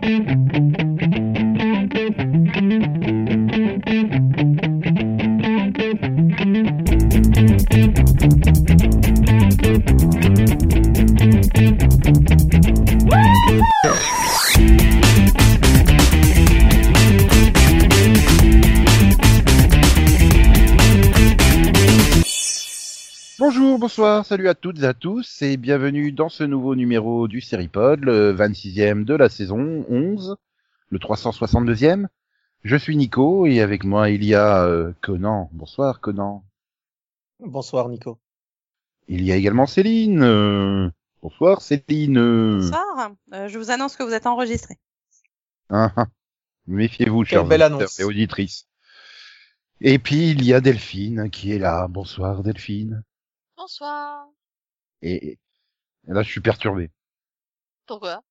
Thank you. Toutes et à tous et bienvenue dans ce nouveau numéro du Seripod, le 26e de la saison 11, le 362e. Je suis Nico et avec moi il y a euh, Conan. Bonsoir Conan. Bonsoir Nico. Il y a également Céline. Euh, bonsoir Céline. Bonsoir, euh, je vous annonce que vous êtes enregistré. Ah, ah. Méfiez-vous, chers belle auditeurs et auditrices. Et puis il y a Delphine qui est là. Bonsoir Delphine. Bonsoir. Et, et là je suis perturbé. Pourquoi?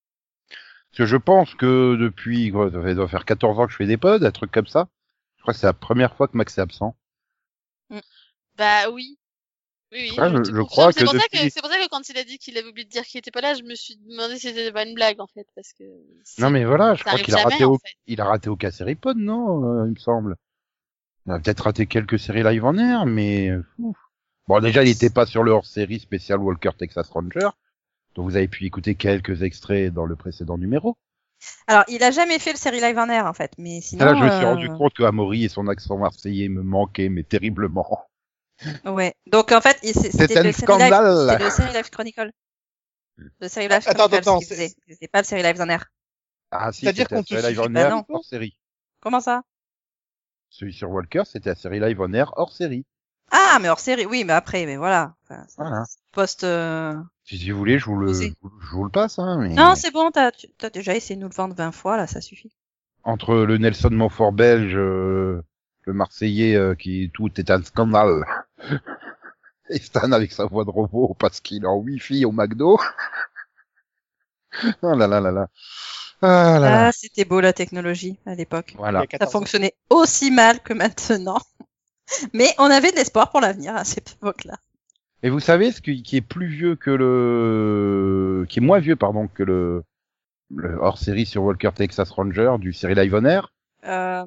Parce que je pense que depuis, quoi, ça doit faire 14 ans que je fais des pods, un truc comme ça. Je crois que c'est la première fois que Max est absent. Bah oui. Oui, oui. Ouais, je- crois c'est que pour ça que c'est pour ça que quand il a dit qu'il avait oublié de dire qu'il était pas là, je me suis demandé si c'était pas une blague en fait, parce que. c'est- Non mais voilà, je ça crois qu'il a jamais, raté, en au... fait. il a raté aucun série pod, non, euh, il me semble. Il a peut-être raté quelques séries live en air, mais euh, ouf. Bon déjà il n'était pas sur le hors-série spécial Walker Texas Ranger, donc vous avez pu écouter quelques extraits dans le précédent numéro. Alors, il a jamais fait le série live en air en fait, mais sinon. là je me suis euh, rendu compte que Amaury et son accent marseillais me manquaient mais terriblement. Ouais. Donc en fait, c'était un le scandale. c'était le série live Chronicle. Le série live Attends, Chronicle, attends. C'était pas le série live en air. Ah si, C'est-à-dire c'était qu'on série live en air hors série. Comment ça? Celui sur Walker, c'était la série live en air hors série. Ah, mais hors série, oui, mais après, mais voilà. Enfin, Voilà. Post. euh, Si si vous voulez, je vous le, je vous le passe, hein, mais... Non, c'est bon, t'as tu- t'as déjà essayé de nous le vendre 20 fois, là, ça suffit. entre le Nelson Montfort belge, euh, le Marseillais euh, qui tout est un scandale, et Stan avec sa voix de robot parce qu'il est en Wi-Fi au McDo. oh là là là là. Ah là là. Ah, c'était beau la technologie à l'époque. Voilà. Ça 14 ans. fonctionnait aussi mal que maintenant. Mais on avait de l'espoir pour l'avenir à cette époque-là. Et vous savez ce qui, est plus vieux que le, qui est moins vieux pardon que le, le hors-série sur Walker Texas Ranger du série live on air? Euh,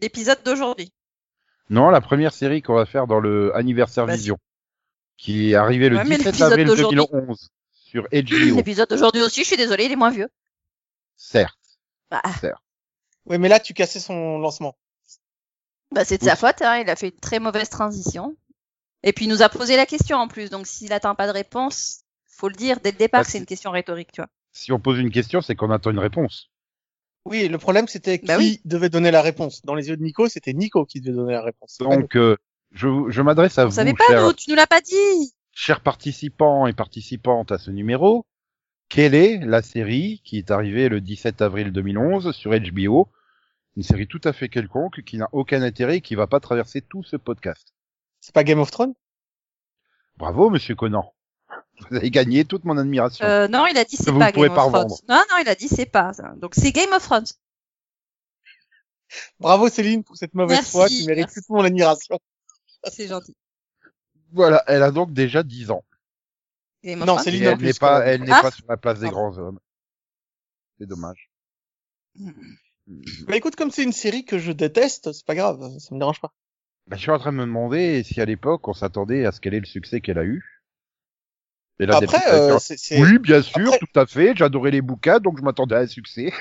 L'épisode d'aujourd'hui. Non, la première série qu'on va faire dans le anniversaire Bah, Vision, qui est arrivé le Ouais, mais 17 l'épisode avril d'aujourd'hui- 2011 sur HBO. L'épisode d'aujourd'hui aussi, je suis désolée, il est moins vieux. Certes. Bah, Oui, mais là, tu cassais son lancement. Bah c'est de Oui. sa faute, hein, il a fait une très mauvaise transition. Et puis il nous a posé la question en plus, donc s'il attend pas de réponse, faut le dire dès le départ Bah, que c'est une question rhétorique, tu vois. Si on pose une question, c'est qu'on attend une réponse. Oui, le problème, c'était qui Bah oui. devait donner la réponse. Dans les yeux de Nico, c'était Nico qui devait donner la réponse. Donc, euh, je, je m'adresse à On vous, savait pas, nous, tu nous l'as pas dit. chers participants et participantes à ce numéro. Quelle est la série qui est arrivée le 17 avril 2011 sur HBO Une série tout à fait quelconque qui n'a aucun intérêt et qui va pas traverser tout ce podcast. C'est pas Game of Thrones? Bravo, monsieur Conan. Vous avez gagné toute mon admiration. Euh, non, il a dit c'est pas Game pas of Thrones. revendre. Non, non, il a dit c'est pas. ça. Donc c'est Game of Thrones. Bravo Céline pour cette mauvaise Merci, foi. Tu mérites toute mon admiration. C'est gentil. Voilà, elle a donc déjà 10 ans. Game of Non, Thrones. en elle n'est pas, elle n'est Ah. pas sur la place des grands hommes. C'est dommage. Bah écoute, comme c'est une série que je déteste, c'est pas grave, ça me dérange pas. Bah, je suis en train de me demander si à l'époque on s'attendait à ce qu'elle ait le succès qu'elle a eu. Et là, Après, euh, c'est, oui, bien sûr, après- tout à fait. J'adorais les bouquins, donc je m'attendais à un succès.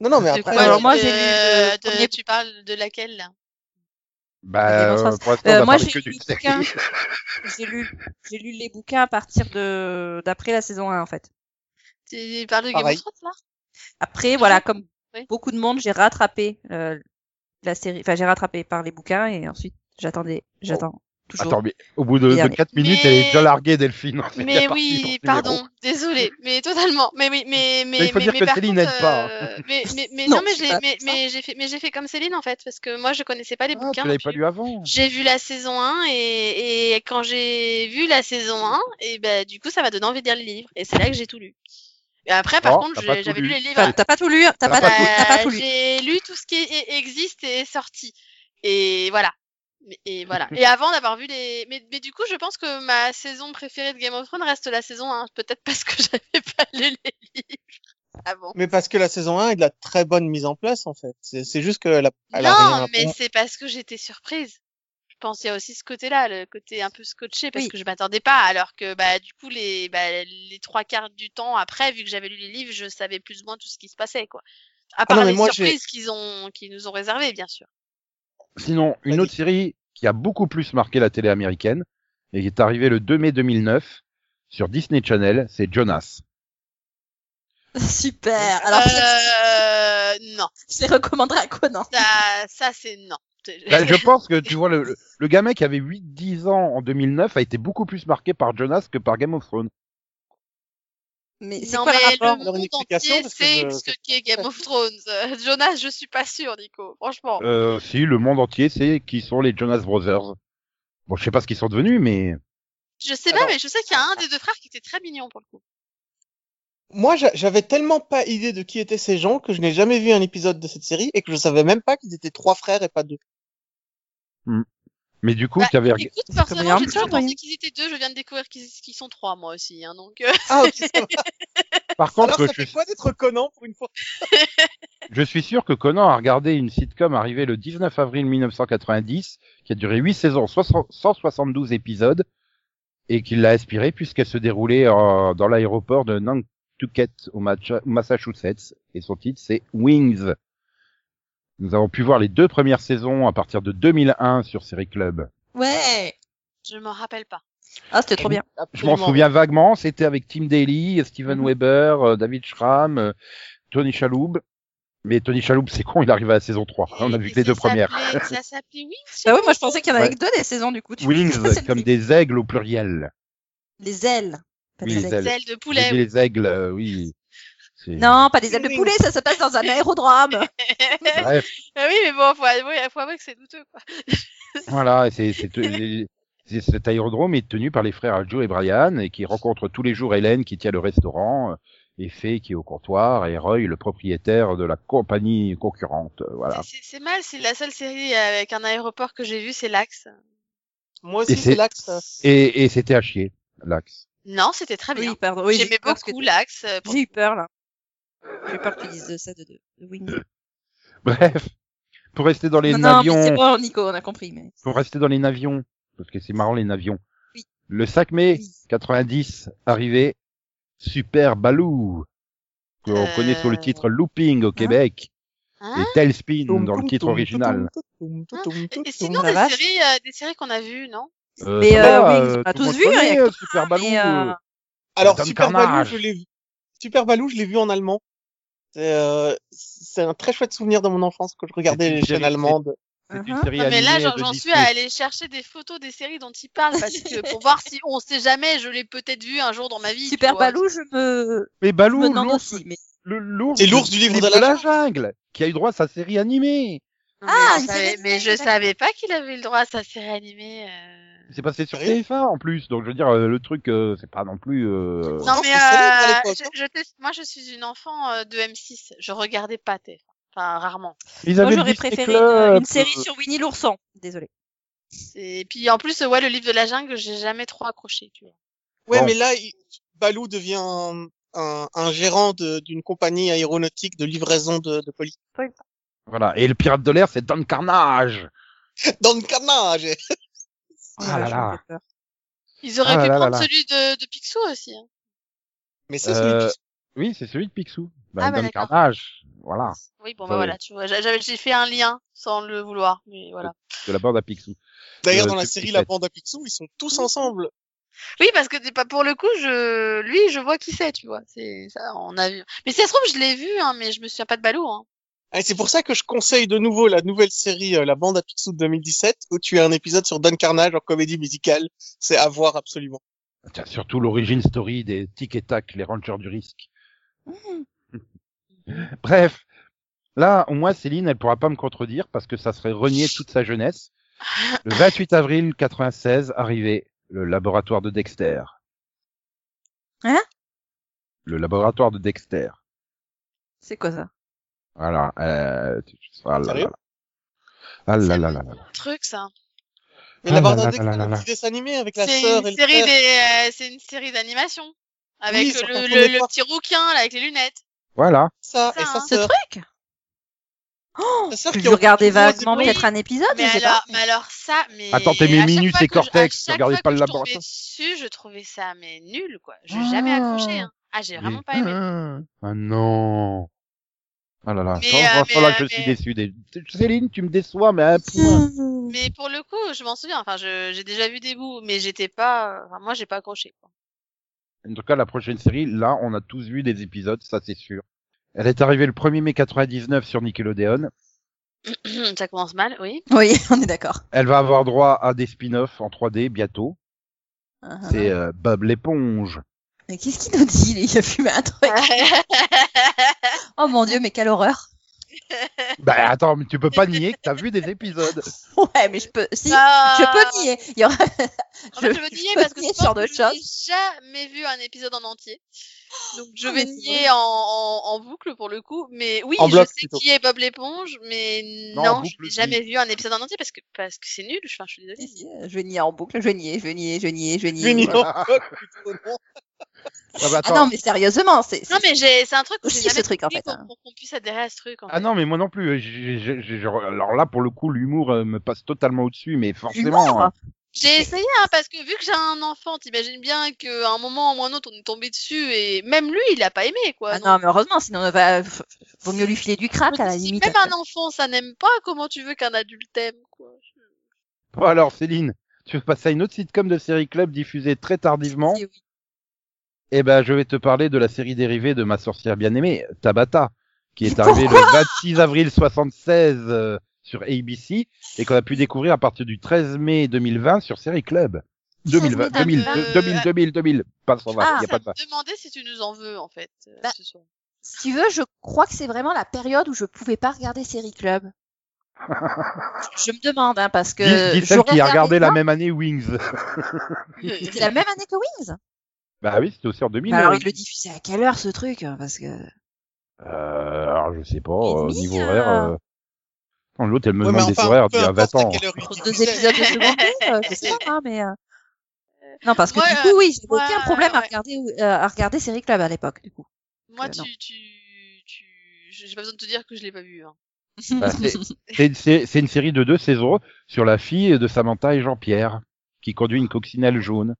non, non, mais après, quoi, alors de- moi, de- j'ai lu de- premier- Tu parles de laquelle là? Bah, of euh, pour Euh, moi, j'ai lu. J'ai lu, j'ai lu les bouquins à partir de d'après la saison 1 en fait. Tu parles de Game of Thrones là? Après, voilà, comme Oui. beaucoup de monde, j'ai rattrapé euh, la série. Enfin, j'ai rattrapé par les bouquins et ensuite j'attendais, j'attends toujours. Attends, mais au bout de, de Regardez. 4 minutes, Mais- elle est déjà larguée, Delphine. Mais oui, pardon, numéro. désolé, mais totalement. Mais oui, mais mais Mais il faut mais, dire mais que par Céline contre, n'aide pas, hein. euh, mais mais mais Non, non, mais j'ai mais mais j'ai fait mais j'ai fait comme Céline en fait parce que moi je connaissais pas les Ah, bouquins. tu l'avais pas j'ai- lu avant. J'ai vu la saison 1 et, et quand j'ai vu la saison 1, et ben du coup ça m'a donné envie de lire les livres et c'est là que j'ai tout lu. Et après par Non, contre j'avais lu. lu les livres. Enfin, t'as pas tout lu, t'as pas, pas tout- lu. J'ai lu tout ce qui est- existe et est sorti. Et voilà. Et voilà. Et avant d'avoir vu les, mais, mais du coup, je pense que ma saison préférée de Game of Thrones reste la saison 1. Peut-être parce que j'avais pas lu les livres. Bon Mais parce que la saison 1 est de la très bonne mise en place, en fait. C'est juste qu'elle a, elle a Non, rien mais c'est parce que j'étais surprise. Je pense qu'il y a aussi ce côté-là, le côté un peu scotché, parce Oui. que je m'attendais pas. Alors que, bah, du coup, les, bah, les trois quarts du temps après, vu que j'avais lu les livres, je savais plus ou moins tout ce qui se passait, quoi. À part non, mais les moi, surprises qu'ils ont, qu'ils nous ont réservées, bien sûr. Sinon, une autre série qui a beaucoup plus marqué la télé américaine et qui est arrivée le 2 mai 2009 sur Disney Channel, c'est Jonas. Super. Alors, euh, non. je les recommanderais à Conan. Ça, ça, c'est non. Bah, je pense que tu vois le, le, gamin qui avait 8-10 ans en 2009 a été beaucoup plus marqué par Jonas que par Game of Thrones. Mais c'est Non, quoi mais le rapport monde entier parce que sait je- ce qu'est Game of Thrones. Euh, Jonas, je suis pas sûre, Nico. Franchement. Euh, si, le monde entier sait qui sont les Jonas Brothers. Bon, je sais pas ce qu'ils sont devenus, mais Je sais pas, Alors- mais je sais qu'il y a un des deux frères qui était très mignon pour le coup. Moi, j'a- j'avais tellement pas idée de qui étaient ces gens que je n'ai jamais vu un épisode de cette série et que je savais même pas qu'ils étaient trois frères et pas deux. mais du coup, Bah, tu avais Écoute, comme personnellement, j'ai toujours pensé qu'ils étaient deux. Je viens de découvrir qu'ils sont trois, moi aussi. Hein, donc, euh, Ah, ok, ça va. par contre, Alors, ça je, fait quoi d'être Conan pour une fois? Je suis sûr que Conan a regardé une sitcom arrivée le 19 avril 1990 qui a duré 8 saisons, 60 172 épisodes et qui l'a inspiré puisqu'elle se déroulait euh, dans l'aéroport de Nantucket au Massachusetts et son titre c'est Wings. Nous avons pu voir les deux premières saisons à partir de 2001 sur Série Club. Ouais. je m'en rappelle pas. Ah, c'était trop bien. Je m'en souviens vaguement, c'était avec Tim Daly, Steven Mhm. Weber, euh, David Schramm, euh, Tony Chaloub. Mais Tony Chaloub, c'est con, il arrive à la saison 3. On a vu que les deux premières. Ça s'appelait Wings Bah oui, moi je pensais qu'il y en avait Ouais. que deux des saisons du coup. tu- Wings, comme des aigles au pluriel. Les ailes. Pas Oui, des les ailes. de poulet. les aigles, euh, oui. Non, pas des ailes de poulet, ça se passe dans un aérodrome. Bref, Ah oui, mais bon, faut avouer, faut avouer que c'est douteux, quoi. voilà, c'est, cet aérodrome est tenu par les frères Joe et Brian et qui rencontrent tous les jours Hélène qui tient le restaurant, euh, et Faye qui est au comptoir et Roy le propriétaire de la compagnie concurrente. euh, Voilà. C'est- mal, c'est la seule série avec un aéroport que j'ai vu, c'est l'Axe. Moi aussi, c'est ça. Et, et c'était à chier, l'axe. Non, c'était très bien. Oui, pardon. Oui, j'ai J'aimais beaucoup l'Axe. euh, pour- J'ai eu peur là. J'ai eu peur que tu dises ça de, de, de Wings. Bref, pour rester dans les non, non, mais c'est navions, bon, Nico, on a compris. Mais... pour rester dans les navions, parce que c'est marrant les navions. Oui. Le 5 mai Oui. 90, arrivé, Super Baloo, qu'on Euh, connaît sous le titre Looping au Québec, Hein et Tailspin dans le titre original. Et sinon, des séries, euh, des séries qu'on a vues, non? Mais, euh, va, oui, on a tous vu, connaît, Super Alors, Super Baloo, Carnage. je l'ai vu. Super Baloo, je l'ai vu en allemand. C'est euh, c'est un très chouette souvenir de mon enfance quand je regardais les chaînes allemandes. Non, mais là, j'en suis à aller chercher des photos des séries dont il parle, parce que pour voir si on sait jamais, je l'ai peut-être vu un jour dans ma vie. Super. Balou, je me, Mais demande l'ours, aussi. Mais... le- l'ours, C'est l'ours du livre de la jungle, qui a eu droit à sa série animée. Non, mais Ah, je une savais- mais je savais pas qu'il avait eu le droit à sa série animée. euh. C'est passé sur Sérieux TF1 en plus, donc je veux dire, euh, le truc, euh, c'est pas non plus. Euh... Non, mais euh, je, moi, je suis une enfant euh, de M6. Je regardais pas TF1. Enfin, rarement. Ils Moi, j'aurais préféré une, une série sur Winnie l'ourson. Désolé. Et puis, en plus, ouais, le livre de la jungle, j'ai jamais trop accroché, tu vois. Ouais, Bon. mais là, il- Baloo devient un, un, un gérant de- d'une compagnie aéronautique de livraison de, de police. Voilà. Et le pirate de l'air, c'est Don Carnage. Dans le carnage Ah là là. peur. Ils auraient Ah pu là prendre là. celui de, de Picsou aussi. Hein. Mais c'est Euh, celui Oui, c'est celui de Picsou. Bah, Ah bah. Carnage. Voilà. Oui, bon, bah voilà, tu vois. j'avais- J'ai fait un lien sans le vouloir, mais voilà. De la bande à Picsou. D'ailleurs, euh, dans la série La. Bande à Picsou, ils sont tous ensemble. Oui, parce que c'est pas pour le coup, je, lui, je vois qui c'est, tu vois. C'est ça, on a vu. Mais si ça se trouve, je l'ai vu, hein, mais je me souviens pas de Balou, hein. Et c'est pour ça que je conseille de nouveau la nouvelle série euh, La Bande à Picsou de 2017, où tu as un épisode sur Don Carnage en comédie musicale. C'est à voir absolument. Tiens, surtout l'origine story des Tic et Tac, les rangers du risque. Bref. Là, au moins, Céline, elle pourra pas me contredire parce que ça serait renier toute sa jeunesse. Le 28 avril 96, arrivé le laboratoire de Dexter. Hein? Le laboratoire de Dexter. C'est quoi ça? Voilà. Euh, ah là là Sérieux? là. Ah là là là là. Un truc, ça. Mais Ah là. petit dessin animé avec la C'est sœur et une le série frère. des, euh, c'est une série d'animation. Avec Oui, le, le, le petit rouquin, là, avec les lunettes. Voilà. Ça, Ça, et sa hein. Ce truc? Oh, regarder aucune voix, vaguement peut-être un épisode, Mais je sais alors, pas. mais alors ça, mais. Attends, chaque Minus fois et que je- Cortex, regardais fois pas que le je laboratoire. dessus, je trouvais ça mais nul quoi. J'ai jamais accroché. Hein. Ah, j'ai vraiment pas aimé. Ah non. Ah là là. Mais, Quand euh, je mais, là, je euh, suis mais- déçu. Des- Céline, tu me déçois, mais à un point. Mais pour le coup, je m'en souviens. Enfin, je- j'ai déjà vu des bouts, mais j'étais pas. Enfin, moi, j'ai pas accroché. Quoi. En tout cas, la prochaine série, là, on a tous vu des épisodes, ça c'est sûr. Elle est arrivée le 1er mai 99 sur Nickelodeon. ça commence mal, oui. Oui, on est d'accord. Elle va avoir droit à des spin-offs en 3D bientôt. Uh-huh. C'est euh, Bob l'éponge. Mais qu'est-ce qu'il nous dit Il a fumé un truc. Oh mon dieu, mais quelle horreur. Bah attends, mais tu peux pas nier que t'as vu des épisodes. Ouais, mais je peux. Si, Ah. je peux nier. Il y aura... En fait, je veux nier parce que nier je pense que je choses. jamais vu un épisode en entier. Donc je Ah, vais nier en, en, en boucle pour le coup. Mais oui, En je bloc, sais plutôt. qui est Bob l'éponge, mais Non, non, en je n'ai jamais vu un épisode en entier parce que parce que c'est nul. Enfin, je suis désolée. Je vais nier en boucle, je vais nier, je vais nier, je vais nier, je vais nier. Fini Voilà. en bloc, plutôt, non. Ah, bah, Ah non, mais sérieusement, c'est. Non, mais j'ai, c'est un truc où j'ai Aussi, ce jamais truc, en fait, pour, hein. pour qu'on puisse adhérer à ce truc. En Ah fait. non, mais moi non plus. Genre, alors là, pour le coup, l'humour euh, me passe totalement au-dessus, mais forcément. hein. J'ai essayé, hein, parce que vu que j'ai un enfant, t'imagines bien qu'à un moment ou un autre, on est tombé dessus et même lui, il a pas aimé, quoi. Ah non, mais heureusement, sinon, on va... vaut mieux lui filer du crack à la si limite. même un enfant, ça n'aime pas, comment tu veux qu'un adulte aime, quoi. Bon, alors, Céline, tu veux passer à une autre sitcom de série club diffusée très tardivement Si, oui. Eh ben, je vais te parler de la série dérivée de ma sorcière bien-aimée, Tabata, qui est arrivée le 26 avril 76 euh, sur ABC et qu'on a pu découvrir à partir du 13 mai 2020 sur Série Club. 2020, Ça 2000, me- 2000, 2000, 2000, pas sans Ah, il y a ça pas de me demandait si tu nous en veux, en fait, euh, Bah, ce soir. Si tu veux, je crois que c'est vraiment la période où je pouvais pas regarder Série Club. je me demande, hein, parce que. Dis, dis celle qui a regardé la même année Wings. C'était la même année que Wings? Bah oui, c'était aussi en 2000. Mais alors, euh, il le diffusait à quelle heure ce truc hein, Parce que. Euh, alors je sais pas, Et euh, niveau horaire. Euh... non, L'autre, elle me Ouais, demande des enfin, horaires peu d'il y a importe 20 à ans. deux épisodes de seconde euh, je sais pas, hein, mais. euh, Non, parce que Ouais, du coup, oui, j'avais ouais, aucun problème à regarder, euh, à regarder Série Club à l'époque, du coup. Moi, euh, tu, tu, tu, j'ai pas besoin de te dire que je l'ai pas vu, hein. Bah, c'est- c'est c'est- c'est une série de deux saisons sur la fille de Samantha et Jean-Pierre qui conduit une coccinelle jaune.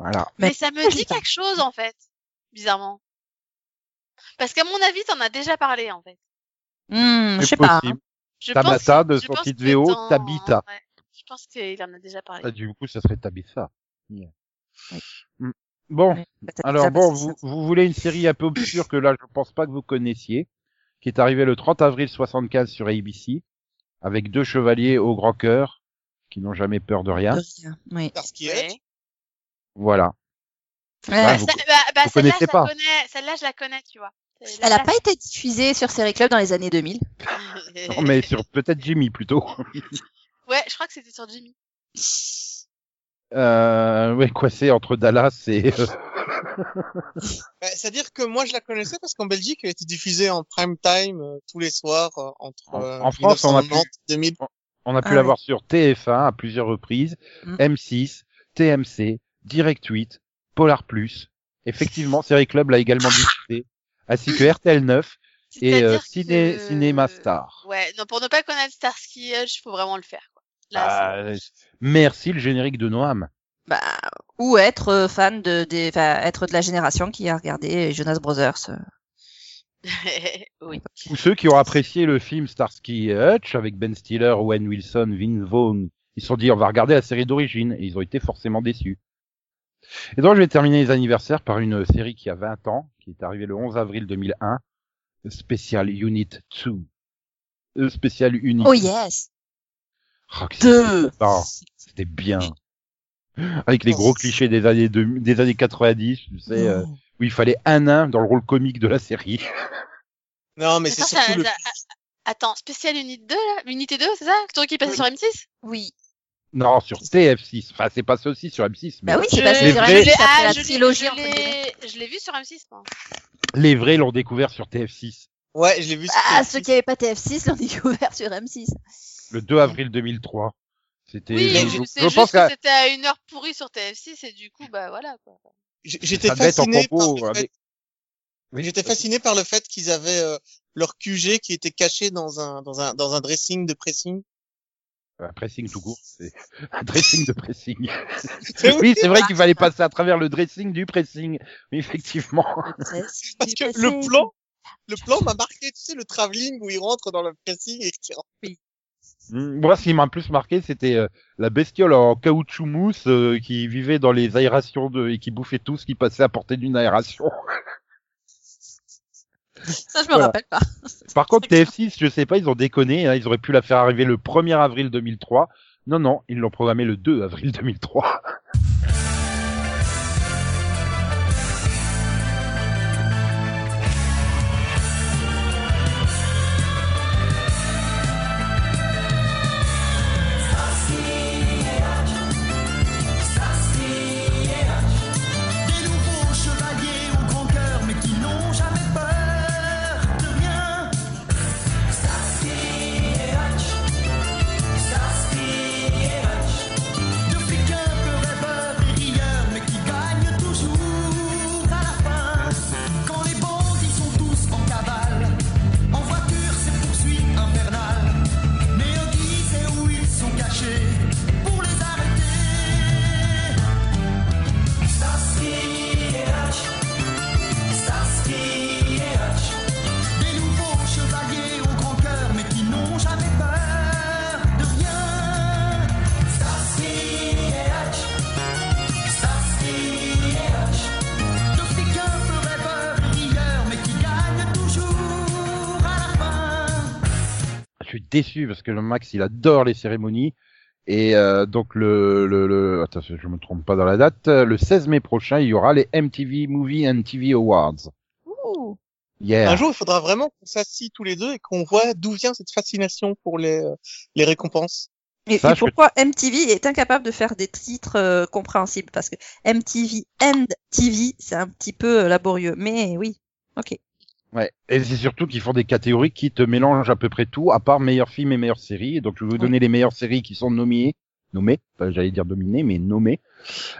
Voilà. Mais ça me dit quelque chose, en fait. Bizarrement. Parce qu'à mon avis, t'en as déjà parlé, en fait. Hmm, je sais pas. hein. Je Tabata, pense, de je son pense titre que VO, dans- Tabitha. ouais, je pense qu'il en a déjà parlé. Ah, du coup, ça serait Tabitha. Yeah. Oui. Mm. Bon, alors bon, vous, vous voulez une série un peu obscure que là, je pense pas que vous connaissiez, qui est arrivée le 30 avril 75 sur ABC, avec deux chevaliers au grand cœur, qui n'ont jamais peur de rien. de rien, Oui. Parce qu'il Ouais. Voilà. Ouais. Ah, vous- bah, bah, vous celle-là, je pas. la connais, celle-là, je la connais, tu vois. Celle-là, Elle a je pas été diffusée sur Série Club dans les années 2000. la- Non, mais sur peut-être Jimmy plutôt. Ouais, je crois que c'était sur Jimmy. Euh, ouais, coincé entre Dallas et... euh, Bah, C'est-à-dire que moi je la connaissais parce qu'en Belgique elle était diffusée en prime time euh, tous les soirs euh, entre En- euh, en France, on a 1990 2000. On a pu Ah l'avoir sur TF1 à plusieurs reprises, Mm. M6, TMC, Direct 8, Polar Plus. Effectivement, Série Club l'a également diffusé, ainsi que RTL 9 et euh, Ciné, que- Cinéma Star. Ouais, non, pour ne pas connaître Starsky Hutch, il faut vraiment le faire, quoi. Là, Ah, euh, merci le générique de Noam. Bah, ou être euh, fan de, des, enfin, être de la génération qui a regardé Jonas Brothers. oui. Ou ceux qui ont apprécié le film Starsky et Hutch avec Ben Stiller, Owen Wilson, Vince Vaughn. Ils se sont dit on va regarder la série d'origine et ils ont été forcément déçus. Et donc je vais terminer les anniversaires par une série qui a 20 ans, qui est arrivée le 11 avril 2001, Special Unit 2. Euh, Special Unit Oh yes! Oh, Deux! c'était- bien. Avec les gros clichés des années de- des années 90, tu sais, euh, où il fallait un nain dans le rôle comique de la série. Non mais c'est ça- le Attends, spécial unité 2, là? Unité 2, c'est ça? Le truc qui passait Oui. sur M6 Oui. Non, sur TF6. Enfin, c'est passé aussi sur M6. Mais Bah oui, c'est passé Les sur vrais- M6 après ah, la je l'ai- trilogie. je vu sur M6, moi. les vrais l'ont découvert sur TF6. Ouais, je l'ai vu sur Ah, TF6. ceux qui avaient pas TF6 l'ont découvert sur M6. Le 2 avril 2003. C'était, Oui, je, je- je- c'est je juste pense que que c'était à une heure pourrie sur TF6 et du coup, bah voilà, quoi. J'étais fasciné par le fait- avec, Oui, J'étais fasciné par le fait qu'ils avaient euh, leur QG qui était caché dans un dans un dans un dressing de pressing. Un pressing tout court, c'est un dressing de pressing. Oui, c'est vrai qu'il fallait passer à travers le dressing du pressing. Mais effectivement. Parce que le plan, le plan m'a marqué, tu sais, le travelling où il rentre dans le pressing et qu'il rentre. Mm, Moi, ce qui m'a plus marqué, c'était euh, la bestiole en caoutchouc mousse euh, qui vivait dans les aérations de, et qui bouffait tout ce qui passait à portée d'une aération. Ça, je me Voilà. rappelle pas. Par contre, TF6, je sais pas, ils ont déconné. hein, ils auraient pu la faire arriver le 1er avril 2003. Non, non, ils l'ont programmé le 2 avril 2003. Déçu parce que le Max, il adore les cérémonies. Et euh, donc le, le, le attends, je me trompe pas dans la date. Le 16 mai prochain, il y aura les MTV Movie and TV Awards. Ouh. Yeah. Un jour, il faudra vraiment qu'on s'assie tous les deux et qu'on voit d'où vient cette fascination pour les euh, les récompenses. Et, Ça, et je- pourquoi MTV est incapable de faire des titres euh, compréhensibles? Parce que MTV and TV, c'est un petit peu laborieux. Mais oui, ok. Ouais. Et c'est surtout qu'ils font des catégories qui te mélangent à peu près tout, à part meilleurs films et meilleures séries. Et donc je vais vous donner les meilleures séries qui sont nommées, nommées, j'allais dire dominées, mais nommées.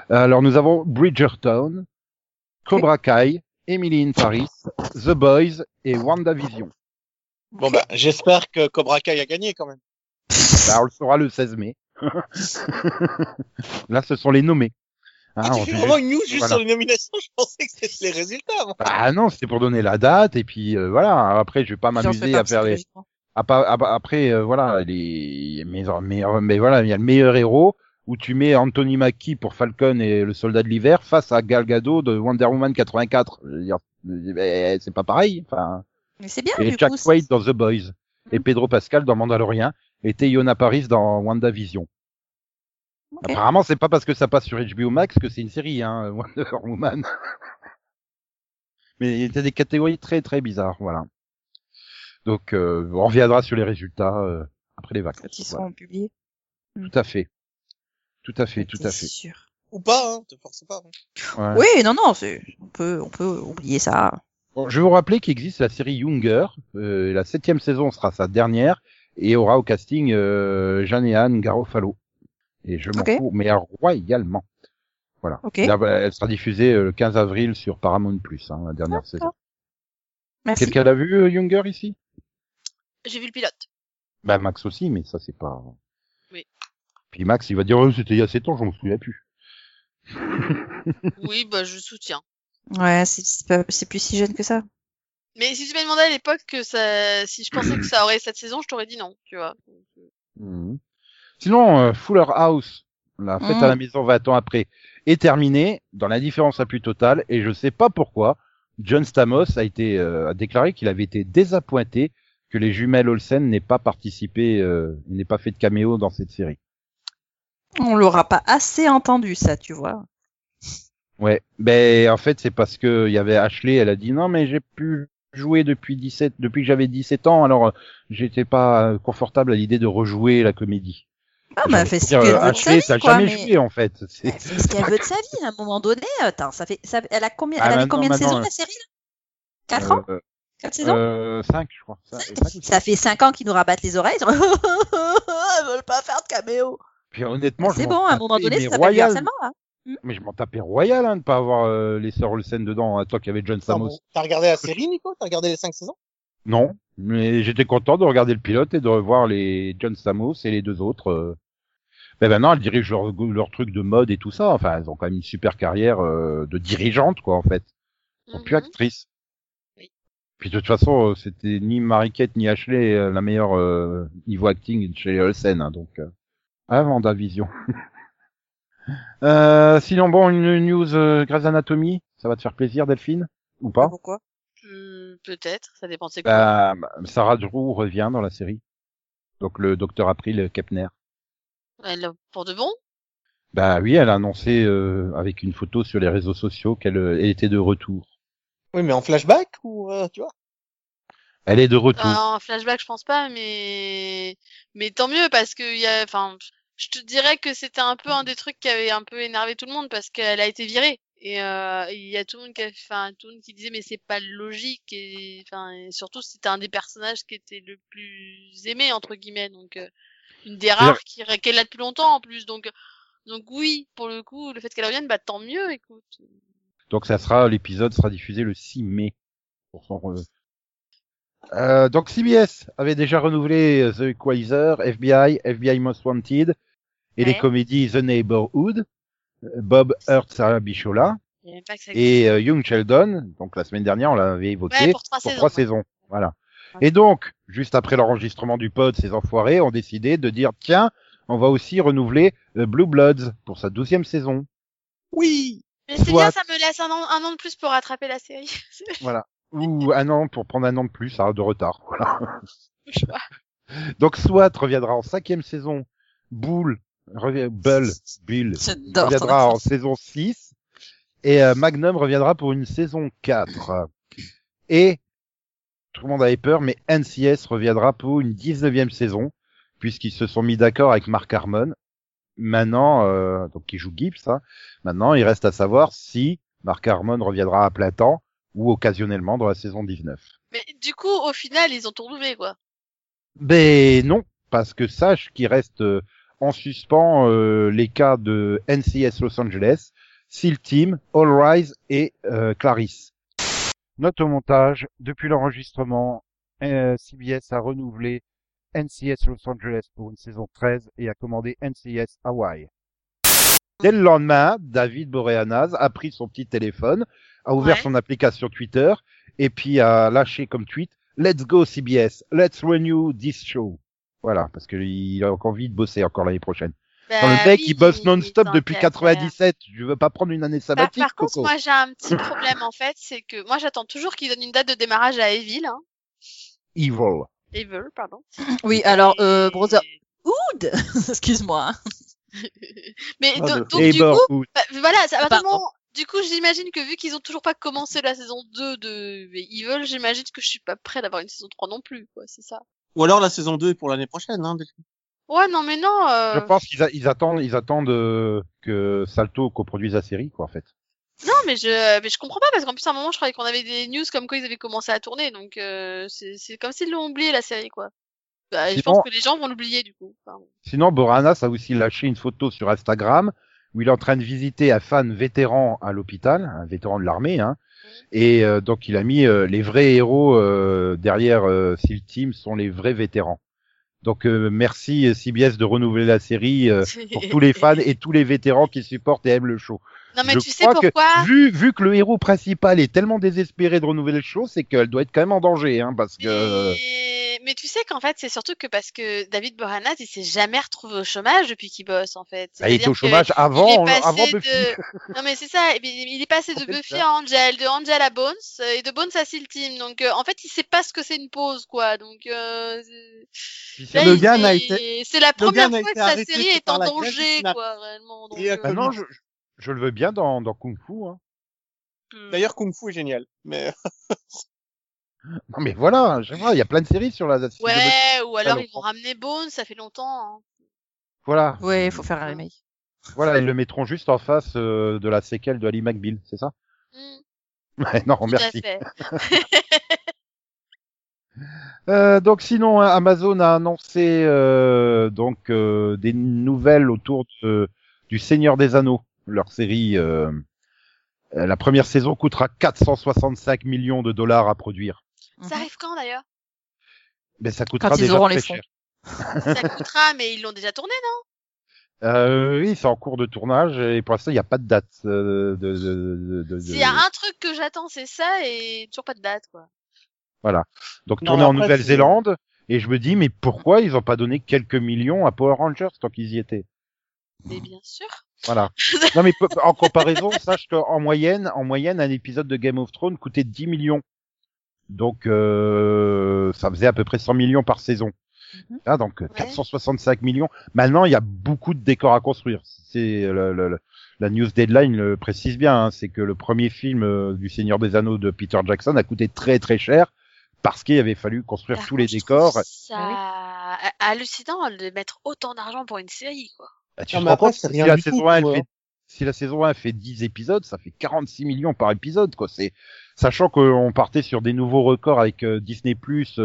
Alors nous avons Bridgerton, Cobra Kai, Emily in Paris, The Boys et WandaVision. Bon bah, j'espère que Cobra Kai a gagné quand même. Bah, on le saura le 16 mai. Là, ce sont les nommés. Hein, Ah, tu fais vraiment une news juste voilà. sur les nominations Je pensais que c'était les résultats. moi. Ah non, c'était pour donner la date et puis euh, voilà. Après, je vais pas m'amuser à faire les. psychologiquement. à pas- à pas- après, euh, voilà, les mais, mais, mais voilà, il y a le meilleur héros où tu mets Anthony Mackie pour Falcon et le Soldat de l'hiver face à Gal Gadot de Wonder Woman 84. Je veux dire, euh, c'est pas pareil. Enfin, Mais c'est bien, et du Jack coup. Quaid dans The Boys et Mhm. Pedro Pascal dans Mandalorian et Teyona Paris dans WandaVision. Ok. Apparemment, c'est pas parce que ça passe sur HBO Max que c'est une série, hein, Wonder Woman. Mais il y a des catégories très très bizarres, voilà. Donc, euh, on reviendra sur les résultats euh, après les vacances. Ils Voilà. seront publiés. Tout à fait. Tout à fait, tout à C'est fait. sûr. Ou pas, hein, te force pas. hein. Ouais. Oui, non, non, c'est, on peut, on peut oublier ça. Bon, je vais vous rappeler qu'il existe la série Younger. Euh, la septième saison sera sa dernière et aura au casting euh, Jeanne et Anne Garofalo. Et je m'en fous, mais royalement. Voilà. Ok. Là, bah, elle sera diffusée euh, le 15 avril sur Paramount Plus, hein, la dernière saison. Merci. Quelqu'un l'a vu euh, Younger ici? J'ai vu le pilote. Bah Max aussi, mais ça c'est pas. Oui. Puis Max, il va dire oh, c'était il y a 7 ans, je m'en souviens plus. Oui, bah je soutiens. Ouais, c'est, plus si jeune que ça. Mais si tu m'avais demandé à l'époque que ça, si je pensais que ça aurait cette saison, je t'aurais dit non, tu vois. Mhm. Sinon, euh, Fuller House, la fête à la maison 20 ans après, est terminée dans l'indifférence la plus totale et je sais pas pourquoi. John Stamos a été euh, a déclaré qu'il avait été désappointé que les jumelles Olsen n'aient pas participé, euh, n'aient pas fait de caméo dans cette série. On l'aura pas assez entendu, ça, tu vois. Ouais, ben en fait c'est parce que il y avait Ashley, elle a dit non mais j'ai pu jouer depuis 17 depuis que j'avais 17 ans alors euh, j'étais pas confortable à l'idée de rejouer la comédie. Ah, bah, fait ce qu'elle euh, veut de sa vie, t'as quoi, jamais mais- joué en fait. C'est- Elle fait ce qu'elle veut de sa vie, à un moment donné. Attends, ça fait, ça, elle a combien, Ah, elle combien de saisons, euh, la série, là? 4 ans? Euh, 4 saisons? euh, 5 je crois. Ça fait 5 ans qu'ils nous rabattent les oreilles. Elles veulent pas faire de caméo. Puis honnêtement, je C'est m'en bon, à un moment donné, mais ça s'appelle du royal. harcèlement, là. Mais je m'en tapais royal hein, de pas avoir euh, les sœurs Olsen dedans, à toi qu'il y avait John Samos. bon. T'as regardé la série, Nico? T'as regardé les cinq saisons? Non, mais j'étais content de regarder le pilote et de revoir les John Samos et les deux autres. euh. Ben maintenant, elles dirigent leur, leur truc de mode et tout ça. Enfin, elles ont quand même une super carrière euh, de dirigeante, quoi, en fait. Elles sont plus Mhm. actrices. Oui. Puis de toute façon, euh, c'était ni Mariquette ni Ashley euh, la meilleure euh, niveau acting chez les Olsen, hein, donc euh, ah, euh, sinon, bon, une news euh, Grey's Anatomy, ça va te faire plaisir, Delphine, ou pas? Pourquoi? Hmm, Peut-être, ça dépend de c'est quoi. bah, Sarah Drew revient dans la série. Donc le docteur April Kepner. Elle, pour de bon? Bah oui, elle a annoncé euh, avec une photo sur les réseaux sociaux qu'elle euh, elle était de retour. Oui, mais en flashback ou euh, tu vois? Elle est de retour. En flashback, je pense pas, mais mais tant mieux parce que il y a, enfin, je te dirais que c'était un peu un des trucs qui avait un peu énervé tout le monde parce qu'elle a été virée et euh, il y a tout le monde qui, a- enfin, tout le monde qui disait mais c'est pas logique et enfin et surtout c'était un des personnages qui était le plus aimé entre guillemets. Donc euh, une des rares qui est là depuis longtemps en plus. Donc donc oui pour le coup le fait qu'elle revienne bah tant mieux écoute. Donc ça sera l'épisode sera diffusé le 6 mai. Pour son Euh, donc CBS avait déjà renouvelé euh, The Equalizer, FBI, FBI Most Wanted et les comédies The Neighborhood, Bob Hurt, Sarah Bichola et euh, Young Sheldon. Donc la semaine dernière on l'avait évoqué Ouais, pour trois saisons, ouais. saisons. Voilà. Ouais. Et donc juste après l'enregistrement du pod, ces enfoirés ont décidé de dire tiens on va aussi renouveler euh, Blue Bloods pour sa douzième saison. Oui mais c'est bien ça me laisse un an, un an de plus pour rattraper la série Voilà. Ou un an pour prendre un an de plus, hein, de retard. Voilà. Je sais pas. Donc SWAT reviendra en cinquième saison, Bull, Bull, reviendra en saison 6, et euh, Magnum reviendra pour une saison 4. Et, tout le monde avait peur, mais NCS reviendra pour une 19e saison, puisqu'ils se sont mis d'accord avec Mark Harmon. Maintenant, euh, donc qui joue Gibbs, hein. maintenant il reste à savoir si Mark Harmon reviendra à plein temps ou occasionnellement dans la saison 19. Mais du coup, au final, ils ont tout renouvelé, quoi. Ben non, parce que sache qu'il reste euh, en suspens euh, les cas de NCS Los Angeles, SEAL Team, All Rise et euh, Clarisse. Note au montage, depuis l'enregistrement, euh, CBS a renouvelé NCS Los Angeles pour une saison 13 et a commandé NCS Hawaii. Dès le lendemain, David Boreanaz a pris son petit téléphone, a ouvert Ouais. son application Twitter et puis a lâché comme tweet Let's go CBS, let's renew this show. Voilà, parce qu'il a encore envie de bosser encore l'année prochaine. Bah, Quand le mec oui, il bosse non-stop depuis qu'à faire. 97, je veux pas prendre une année sabbatique, par contre, Coco. moi, j'ai un petit problème, en fait, c'est que moi, j'attends toujours qu'ils donnent une date de démarrage à Evil, hein. Evil. Evil, pardon. Oui, alors, euh, Brotherhood, excuse-moi. hein. Mais do- donc, du coup, bah, voilà, ça, moment- du coup, j'imagine que vu qu'ils ont toujours pas commencé la saison 2 de Evil, j'imagine que je suis pas prêt d'avoir une saison 3 non plus, quoi, c'est ça. Ou alors la saison 2 est pour l'année prochaine. Hein. Ouais, non, mais non, euh... Je pense qu'ils ils attendent, ils attendent euh, que Salto coproduise la série, quoi, en fait. Non, mais je, mais je comprends pas parce qu'en plus à un moment je croyais qu'on avait des news comme quoi ils avaient commencé à tourner, donc euh, c'est c'est comme s'ils l'ont oublié la série quoi. Bah, je Sinon- pense que les gens vont l'oublier du coup. Enfin, Sinon, Boranas a aussi lâché une photo sur Instagram où il est en train de visiter un fan vétéran à l'hôpital, un vétéran de l'armée, hein. Et euh, donc il a mis euh, les vrais héros euh, derrière euh, SEAL Team sont les vrais vétérans. Donc euh, merci euh, CBS de renouveler la série euh, pour tous les fans et tous les vétérans qui supportent et aiment le show. Non mais Je tu sais que pourquoi vu vu que le héros principal est tellement désespéré de renouveler le show, c'est qu'elle doit être quand même en danger, hein, parce que mais... tu sais qu'en fait c'est surtout que parce que David Boreanaz il s'est jamais retrouvé au chômage depuis qu'il bosse en fait. bah, il était au chômage avant il est passé avant Buffy. de- Non mais c'est ça, il est passé de Buffy ça. à Angel, de Angel à Bones euh, et de Bones à Seal Team. Donc euh, en fait il sait pas ce que c'est une pause quoi. Donc euh, Là, Le il est- été- C'est la première fois que sa série est en danger, quoi, réellement. Donc, Et euh, Ah non, je, je le veux bien dans, dans Kung Fu. Hein. hmm. D'ailleurs, Kung Fu est génial. Mais Non mais voilà, je vois, il y a plein de séries sur la. Ouais, ou alors ils vont ramener Bones, ça fait longtemps. hein. Voilà, Ouais, il faut faire un remake. voilà, ils le mettront juste en face euh, de la séquelle de Ali McBeal, c'est ça? Ouais, non, tout merci. à fait. Euh, donc sinon, hein, Amazon a annoncé euh, donc euh, des nouvelles autour de- du Seigneur des Anneaux, leur série. euh, la première saison coûtera 465 millions de dollars à produire. Ça arrive quand d'ailleurs? Mais ça coûtera Quand ils déjà auront très les fonds. cher. Ça coûtera, mais ils l'ont déjà tourné, non? Euh, oui, c'est en cours de tournage et pour l'instant il n'y a pas de date euh, de, de, de, de- S'il y a un truc que j'attends, c'est ça, et toujours pas de date, quoi. donc Non, tourné en Nouvelle-Zélande et je me dis mais pourquoi ils ont pas donné quelques millions à Power Rangers tant qu'ils y étaient? Mais bien sûr. Voilà. non mais en comparaison, sache qu'en moyenne, en moyenne, un épisode de Game of Thrones coûtait 10 millions. Donc euh, ça faisait à peu près 100 millions par saison. Ah, donc euh, 465 millions. Maintenant, il y a beaucoup de décors à construire. C'est le- le- le- la news deadline le précise bien. hein, c'est que le premier film euh, du Seigneur des Anneaux de Peter Jackson a coûté très très cher parce qu'il avait fallu construire Par tous les contre, décors. Ça a- hallucinant de mettre autant d'argent pour une série, quoi. Bah, tu Non, te mais rends après, compte, c'est si rien la du saison 1 elle quoi. fait si la saison 1 fait 10 épisodes, ça fait 46 millions par épisode, quoi. C'est sachant qu'on partait sur des nouveaux records avec euh, Disney Plus,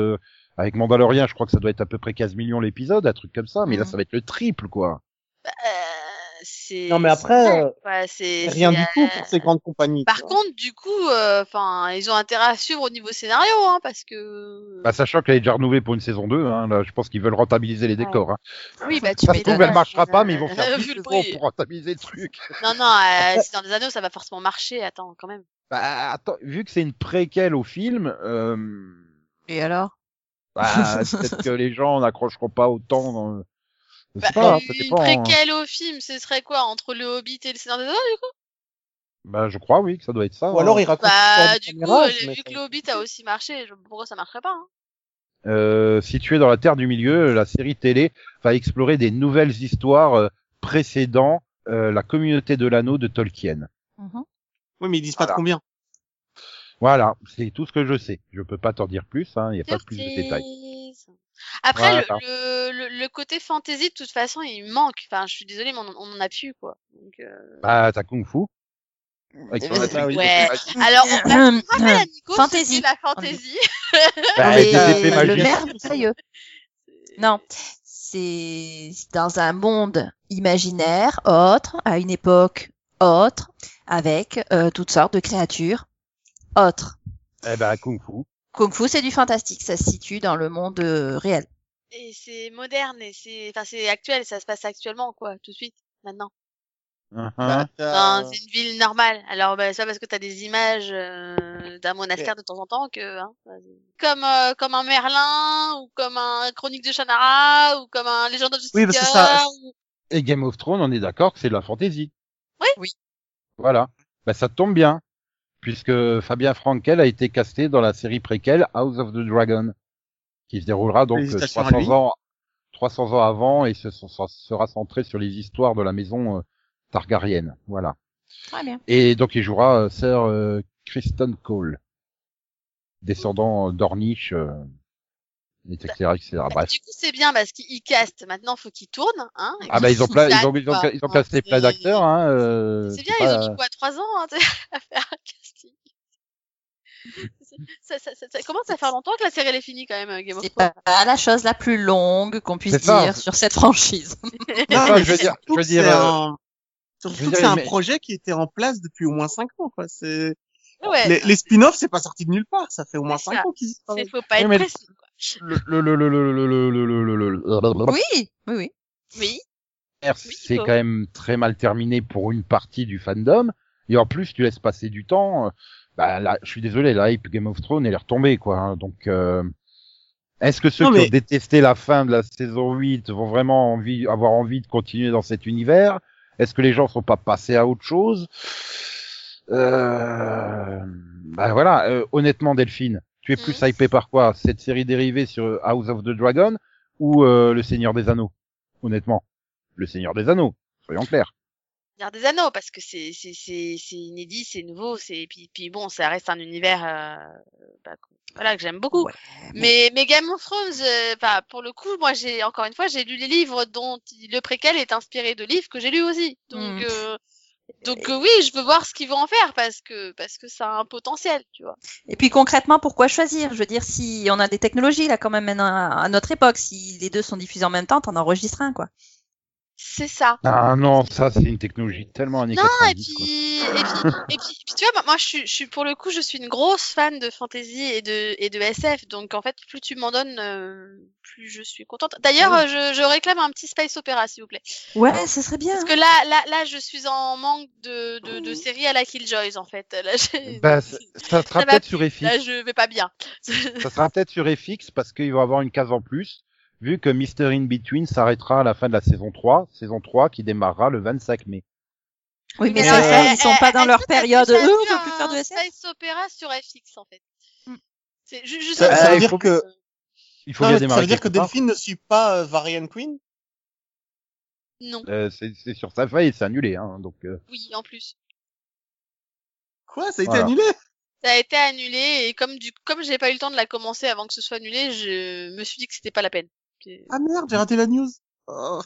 avec Mandalorian, je crois que ça doit être à peu près 15 millions l'épisode, un truc comme ça. Mais là, Mhm. ça va être le triple, quoi. Bah, euh, c'est. Non, mais après, euh, c'est Rien du tout euh, pour ces grandes compagnies. Par contre, du coup, enfin, ils ont intérêt à suivre au niveau scénario, hein, parce que. Bah, sachant qu'elle est déjà renouvelée pour une saison 2, hein, là, je pense qu'ils veulent rentabiliser les décors. Hein. oui, bah tu Ça se trouve, elle marchera pas, mais ils vont Euh, faire prix. pour rentabiliser le truc. Non, non, euh, c'est dans des anneaux, ça va forcément marcher. Attends, quand même. Bah, attends, vu que c'est une préquelle au film, euh, Et alors? bah, peut-être que les gens n'accrocheront pas autant. Dans... Je sais Bah, pas, ça une dépend. hein. préquelle au film, ce serait quoi entre le Hobbit et le Seigneur des Anneaux du coup? Bah, je crois, oui, que ça doit être ça. Ou hein. alors ils racontent Bah, l'histoire du coup, vu que le Hobbit a aussi marché, je... pourquoi ça marcherait pas hein? Euh, situé dans la Terre du Milieu, la série télé va explorer des nouvelles histoires euh, précédant euh, la communauté de l'anneau de Tolkien. Mhm. Oui, mais ils disent pas de combien. Voilà, c'est tout ce que je sais. Je peux pas t'en dire plus, hein, il n'y a pas plus de détails. Après, Voilà. le, le, le, le côté fantasy, de toute façon, il manque. Enfin, je suis désolée, mais on, on en a plus, quoi. Donc, euh... Bah, t'as Kung Fu. Avec bah oui. Ouais. Alors, on Hum, à Nico, Fantasy. la fantasy. Bah, euh, le merveilleux. Non, c'est dans un monde imaginaire autre, à une époque autre, avec euh, toutes sortes de créatures autres. Eh ben, Kung Fu. Kung Fu, c'est du fantastique, ça se situe dans le monde euh, réel. Et c'est moderne, et c'est, enfin, c'est actuel, ça se passe actuellement, quoi, tout de suite, maintenant. T'as- Dans une ville normale. Alors, bah, c'est pas parce que t'as des images euh, d'un monastère de temps en temps que, hein, c'est- comme euh, comme un Merlin ou comme un Chronique de Shannara ou comme un Legend of the Oui, parce que Seeker, ça- ou- Et Game of Thrones, on est d'accord que c'est de la fantasy. Oui. Oui. Voilà. Bah, ça tombe bien. Puisque Fabien Frankel a été casté dans la série préquelle House of the Dragon. Qui se déroulera donc euh, Félicitations à 300 lui. ans, 300 ans avant et sera- sera centré sur les histoires de la maison euh, Targaryen. Voilà. Très bien. Et donc il jouera euh, Sir euh, Kristen Cole. Descendant d'Ornish, euh, etc., etc. Bah, Bref. Du coup, c'est bien parce qu'ils castent. Maintenant, faut qu'ils tournent, hein. Ah bah ils ont plein, ils ont, ils ont, ils ont casté plein d'acteurs, hein. euh, C'est bien, c'est ils pas- ont mis quoi, trois ans, hein, à faire un casting. ça, ça, ça, ça commence à faire longtemps que la série elle est finie quand même, euh, Game of C'est Thrones. pas la chose la plus longue qu'on puisse C'est dire sur cette franchise. Non, je veux dire- je veux que dire, c'est euh, un- dire, c'est un mais- projet qui était en place depuis au moins 5 ans, quoi. C'est... Ouais, Les, les spin-offs, c'est pas sorti de nulle part. Ça fait au moins C'est 5 ça. ans qu'ils y c'est travaillent. faut pas être mais- précis. Oui, Oui, oui, oui. C'est quand même très mal terminé pour une partie du fandom. Et en plus, tu laisses passer du temps. Bah là, je suis désolé, la hype Game of Thrones elle est retombée quoi. Donc est-ce que ceux qui ont détesté la fin de la saison 8 vont vraiment avoir envie de continuer dans cet univers Est-ce que les gens ne sont pas passés à autre chose euh... Bah voilà, honnêtement Delphine, tu es plus Mhm. hypé par quoi? Cette série dérivée sur House of the Dragon ou euh, Le Seigneur des Anneaux? Honnêtement, Le Seigneur des Anneaux, soyons clairs. Dire des anneaux parce que c'est c'est c'est c'est inédit, c'est nouveau, c'est puis puis bon, ça reste un univers euh, bah, que- voilà que j'aime beaucoup. Ouais, mais mais Game of Thrones, euh, pour le coup, moi j'ai encore une fois j'ai lu les livres dont le préquel est inspiré de livres que j'ai lus aussi. Donc Mm. euh, donc euh, oui, je veux voir ce qu'ils vont en faire parce que parce que ça a un potentiel, tu vois. Et puis concrètement, pourquoi choisir? Je veux dire, si on a des technologies là quand même à à notre époque, si les deux sont diffusés en même temps, t'en enregistres un quoi. C'est ça. Ah non, ça c'est une technologie tellement années Non, et 90 puis, et puis, et puis, puis, tu vois, moi, moi, je suis, je suis, pour le coup, je suis une grosse fan de fantasy et de, et de SF. Donc, en fait, plus tu m'en donnes, euh, plus je suis contente. D'ailleurs, je, je réclame un petit space opéra, s'il vous plaît. Ouais, ce serait bien. Parce que là, là, là, je suis en manque de, de, de séries à la Killjoys, en fait. Là, j'ai- Bah, ça, ça sera peut-être sur FX. là, je vais pas bien. Ça sera peut-être sur FX parce qu'ils vont avoir une case en plus, vu que Mr. In Between s'arrêtera à la fin de la saison 3, saison 3 qui démarrera le 25 mai. Oui, mais Mais ça, euh, ça, ils sont pas dans leur période. Eux, on peut plus faire de SF. Space opéra sur FX, en fait. Hmm. C'est ju- juste Ça, ça veut dire que, Il faut non, bien mais ça démarrer veut dire que. Delphine ne suit pas euh, Varian Queen? Non. Euh, c'est sur sa feuille, c'est annulé, hein, donc. euh, Oui, en plus. Quoi? Ça a été annulé? Ça a été annulé et comme du comme j'ai pas eu le temps de la commencer avant que ce soit annulé, je me suis dit que c'était pas la peine. C'est- Ah merde, j'ai raté la news. Oh.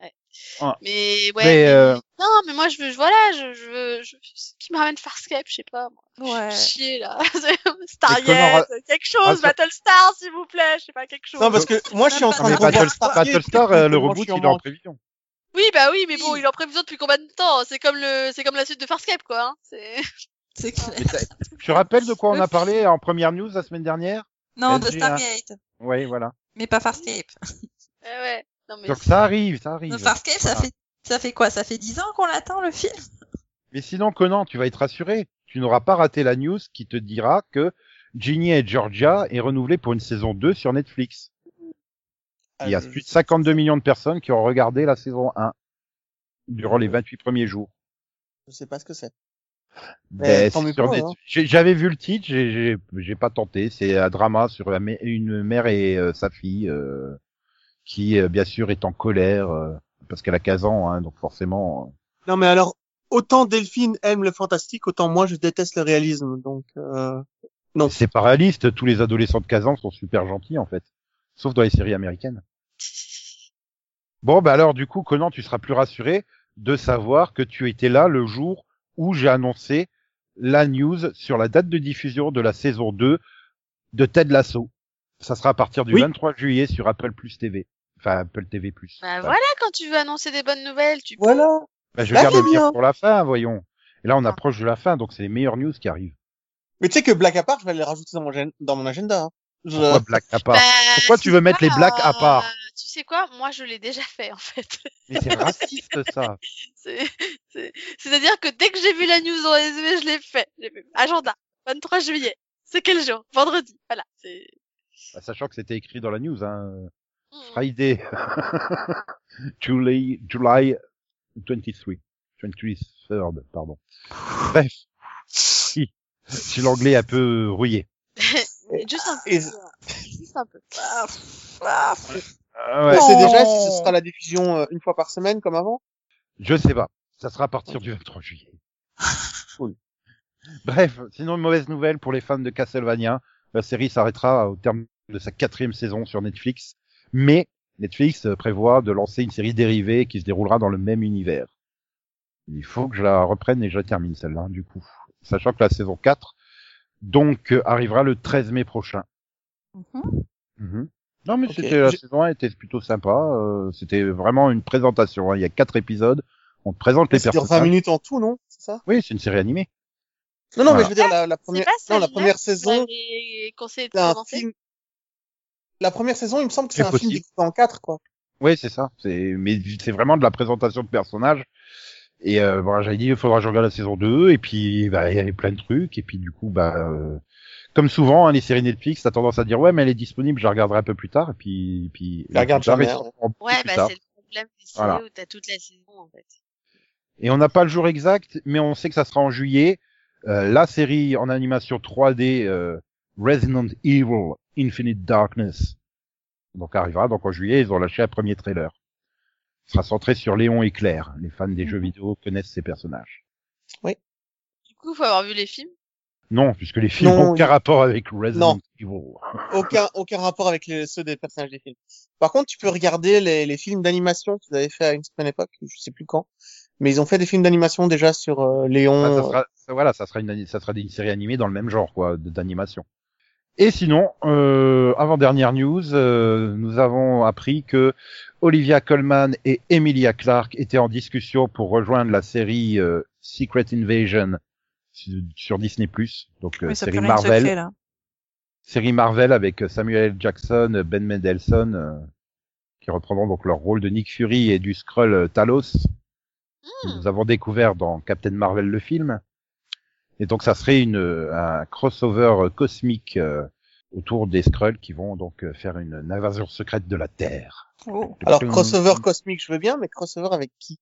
Mais ouais. Mais, mais- euh, Non, mais moi je veux, je- voilà, je, je veux, je, ce qui me ramène Farscape, je sais pas. Moi. Ouais. Chier là. comment Stargate, ra- quelque chose, rassure- Battlestar s'il vous plaît, je sais pas quelque chose. Non, parce que moi, je suis en train de mais dans revoir Battle- Stargate, Battlestar, euh, le je reboot, il est en prévision. Oui, bah oui, mais bon, Oui. il est en prévision depuis combien de temps? C'est comme le, c'est comme la suite de Farscape quoi. Hein. C'est. Clair. Tu rappelles de quoi on a parlé en première news la semaine dernière? Non, de SG1. Stargate. Oui, voilà. Mais pas Farscape. Ouais. Non mais. Donc ça arrive, ça arrive. Le Farscape, ça Voilà. fait, ça fait quoi? Ça fait 10 ans qu'on l'attend, le film? Mais sinon, Conan, tu vas être rassuré. Tu n'auras pas raté la news qui te dira que Ginny et Georgia est renouvelé pour une saison 2 sur Netflix. Il y a Ah, plus de 52 millions de personnes qui ont regardé la saison 1 durant les 28 premiers jours. Je sais pas ce que c'est. Ben, Net- hein. J'avais vu le titre, j'ai- j'ai j'ai pas tenté. C'est un drama sur la une mère et euh, sa fille euh, qui, euh, bien sûr, est en colère euh, parce qu'elle a 15 ans, hein, donc forcément. euh, Non, mais alors, autant Delphine aime le fantastique, autant moi, je déteste le réalisme. Donc, euh... Non. C'est pas réaliste. Tous les adolescents de 15 ans sont super gentils en fait, sauf dans les séries américaines. Bon, bah alors du coup, Conan, tu seras plus rassuré de savoir que tu étais là le jour où j'ai annoncé la news sur la date de diffusion de la saison 2 de Ted Lasso. Ça sera à partir du Oui. 23 juillet sur Apple Plus TV. Enfin, Apple TV Plus. Bah Enfin, voilà, quand tu veux annoncer des bonnes nouvelles, tu peux. Voilà. bah, je Bah, garde le pire pour la fin, voyons. Et là, on Ah. approche de la fin, donc c'est les meilleures news qui arrivent. Mais tu sais que blague à part, je vais les rajouter dans mon, gen- dans mon agenda. Hein. Je- Pourquoi Black à part? Bah, Pourquoi tu veux mettre les blacks à part? euh, Tu sais quoi? Moi, je l'ai déjà fait en fait. Mais c'est raciste ça. C'est- c'est- C'est-à-dire que dès que j'ai vu la news en résumé, je l'ai fait. Agenda, 23 juillet. C'est quel jour? Vendredi. Voilà. Bah, sachant que c'était écrit dans la news, hein. Hmm. Friday. July, July 23. 23rd, pardon. Bref. Si. J'ai l'anglais un peu rouillé. Juste un peu. Juste un peu. Ah, Ah ouais. Tu sais déjà si ce sera la diffusion euh, une fois par semaine comme avant? Je sais pas. Ça sera à partir du 23 juillet. Cool. Bref, sinon une mauvaise nouvelle pour les fans de Castlevania. La série s'arrêtera au terme de sa quatrième saison sur Netflix. Mais Netflix euh, prévoit de lancer une série dérivée qui se déroulera dans le même univers. Il faut que je la reprenne et que je la termine celle-là, du coup. Sachant que la saison 4, donc, euh, arrivera le 13 mai prochain. mhm. Mhm. Non, mais c'était la saison 1 était plutôt sympa. euh, c'était vraiment une présentation. hein. Il y a quatre épisodes. On te présente les Ça dure 20 personnages. minutes en tout, non? C'est ça? Oui, c'est une série animée. Non, non, Voilà. mais je veux dire la, la C'est première, non, la première saison, c'est film. La première saison, il me semble que C'est c'est un film découpé en quatre, quoi. Oui, c'est ça. C'est mais c'est vraiment de la présentation de personnages. Et euh, voilà, j'avais dit il faudra que je regarde la saison 2 et puis bah il y avait plein de trucs et puis du coup bah euh, comme souvent hein, les séries Netflix, t'as tendance à dire ouais mais elle est disponible, je la regarderai un peu plus tard et puis et puis La regarde tard, jamais, hein. Ouais, bah c'est le problème des séries Voilà. où t'as toute la saison en fait. Et on n'a pas le jour exact, mais on sait que ça sera en juillet. Euh, la série en animation 3D euh, Resident Evil Infinite Darkness donc arrivera donc en juillet. Ils ont lâché un premier trailer. Ce sera centré sur Léon et Claire. Les fans des jeux vidéo connaissent ces personnages. Du coup, faut avoir vu les films? Non, puisque les films Non, n'ont aucun rapport avec Resident Non. Evil. Aucun, aucun rapport avec les, ceux des personnages des films. Par contre, tu peux regarder les, les films d'animation qu'ils avaient fait à une certaine époque, je sais plus quand. Mais ils ont fait des films d'animation déjà sur euh, Léon. Ah, ça sera, ça, voilà, ça sera une, ça sera une série animée dans le même genre, quoi, d'animation. Et sinon, euh, avant-dernière news, euh, nous avons appris que Olivia Colman et Emilia Clarke étaient en discussion pour rejoindre la série euh, Secret Invasion sur- Disney+. Donc euh, Oui, série Marvel, secret, là. série Marvel avec Samuel L. Jackson, Ben Mendelsohn, euh, qui reprendront donc leur rôle de Nick Fury et du Skrull euh, Talos. que Hmm. Nous avons découvert dans Captain Marvel le film. Et donc ça serait une euh, un crossover euh, cosmique euh, autour des Skrulls qui vont donc euh, faire une, une invasion secrète de la Terre. Oh. Alors, crossover cosmique, je veux bien, mais crossover avec qui?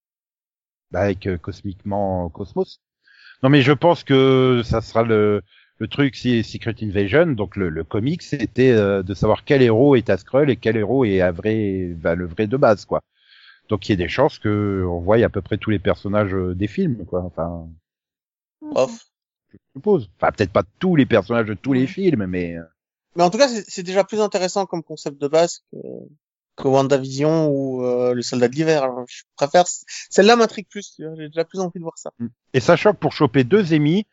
Bah, avec euh, cosmiquement Cosmos. Non mais je pense que ça sera le le truc c'est Secret Invasion, donc le, le comic c'était euh, de savoir quel héros est un Skrull et quel héros est un vrai bah, le vrai de base quoi. Donc il y a des chances que on voie à peu près tous les personnages euh, des films quoi. Enfin, Off. je suppose. Enfin peut-être pas tous les personnages de tous les films mais euh, Mais en tout cas, c'est c'est déjà plus intéressant comme concept de base que, que WandaVision ou euh, le Soldat de l'hiver. Je préfère celle-là m'intrigue plus. tu vois, J'ai déjà plus envie de voir ça. Et sachant que pour choper deux émis,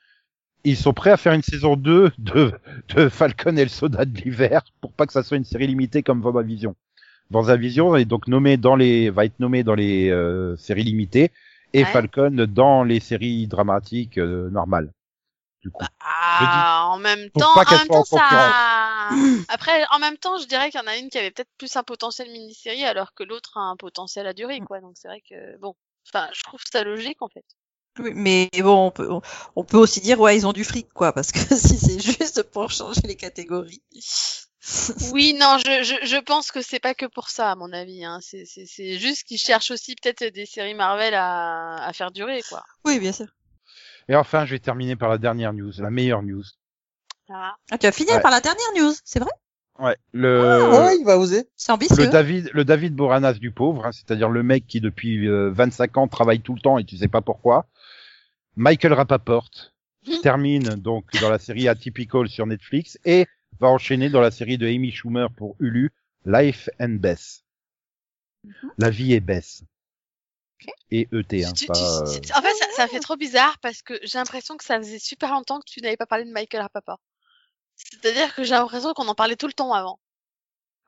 ils sont prêts à faire une saison 2 de, de Falcon et le soldat de l'hiver pour pas que ça soit une série limitée comme WandaVision. WandaVision est donc nommé dans les, va être nommé dans les euh, séries limitées et Ouais. Falcon dans les séries dramatiques euh, normales. Du coup. Ah, en même temps, en même temps, ça. Après, en même temps, je dirais qu'il y en a une qui avait peut-être plus un potentiel mini-série, alors que l'autre a un potentiel à durée, quoi. Donc c'est vrai que bon, enfin, je trouve ça logique en fait. Oui, mais bon, on peut, on peut aussi dire, ouais, ils ont du fric, quoi, parce que si c'est juste pour changer les catégories. Oui, non, je, je, je pense que c'est pas que pour ça, à mon avis. Hein. C'est, c'est, c'est juste qu'ils cherchent aussi peut-être des séries Marvel à, à faire durer, quoi. oui, bien sûr. Et enfin, je vais terminer par la dernière news, la meilleure news. Ah. Ah, tu vas finir Ouais. par la dernière news, c'est vrai? Ouais, le, Ah ouais, il va oser. C'est ambitieux. le David, le David Boranas du pauvre, hein, c'est-à-dire le mec qui depuis euh, 25 ans travaille tout le temps et tu sais pas pourquoi. Michael Rapaport termine donc dans la série Atypical sur Netflix et va enchaîner dans la série de Amy Schumer pour Hulu, Life and Bess. Mhm. La vie est Bess. Et ET, hein, Tu- tu- pas, euh, c'est- En fait, ça, ça fait trop bizarre parce que j'ai l'impression que ça faisait super longtemps que tu n'avais pas parlé de Michael Rapaport. C'est-à-dire que j'ai l'impression qu'on en parlait tout le temps avant.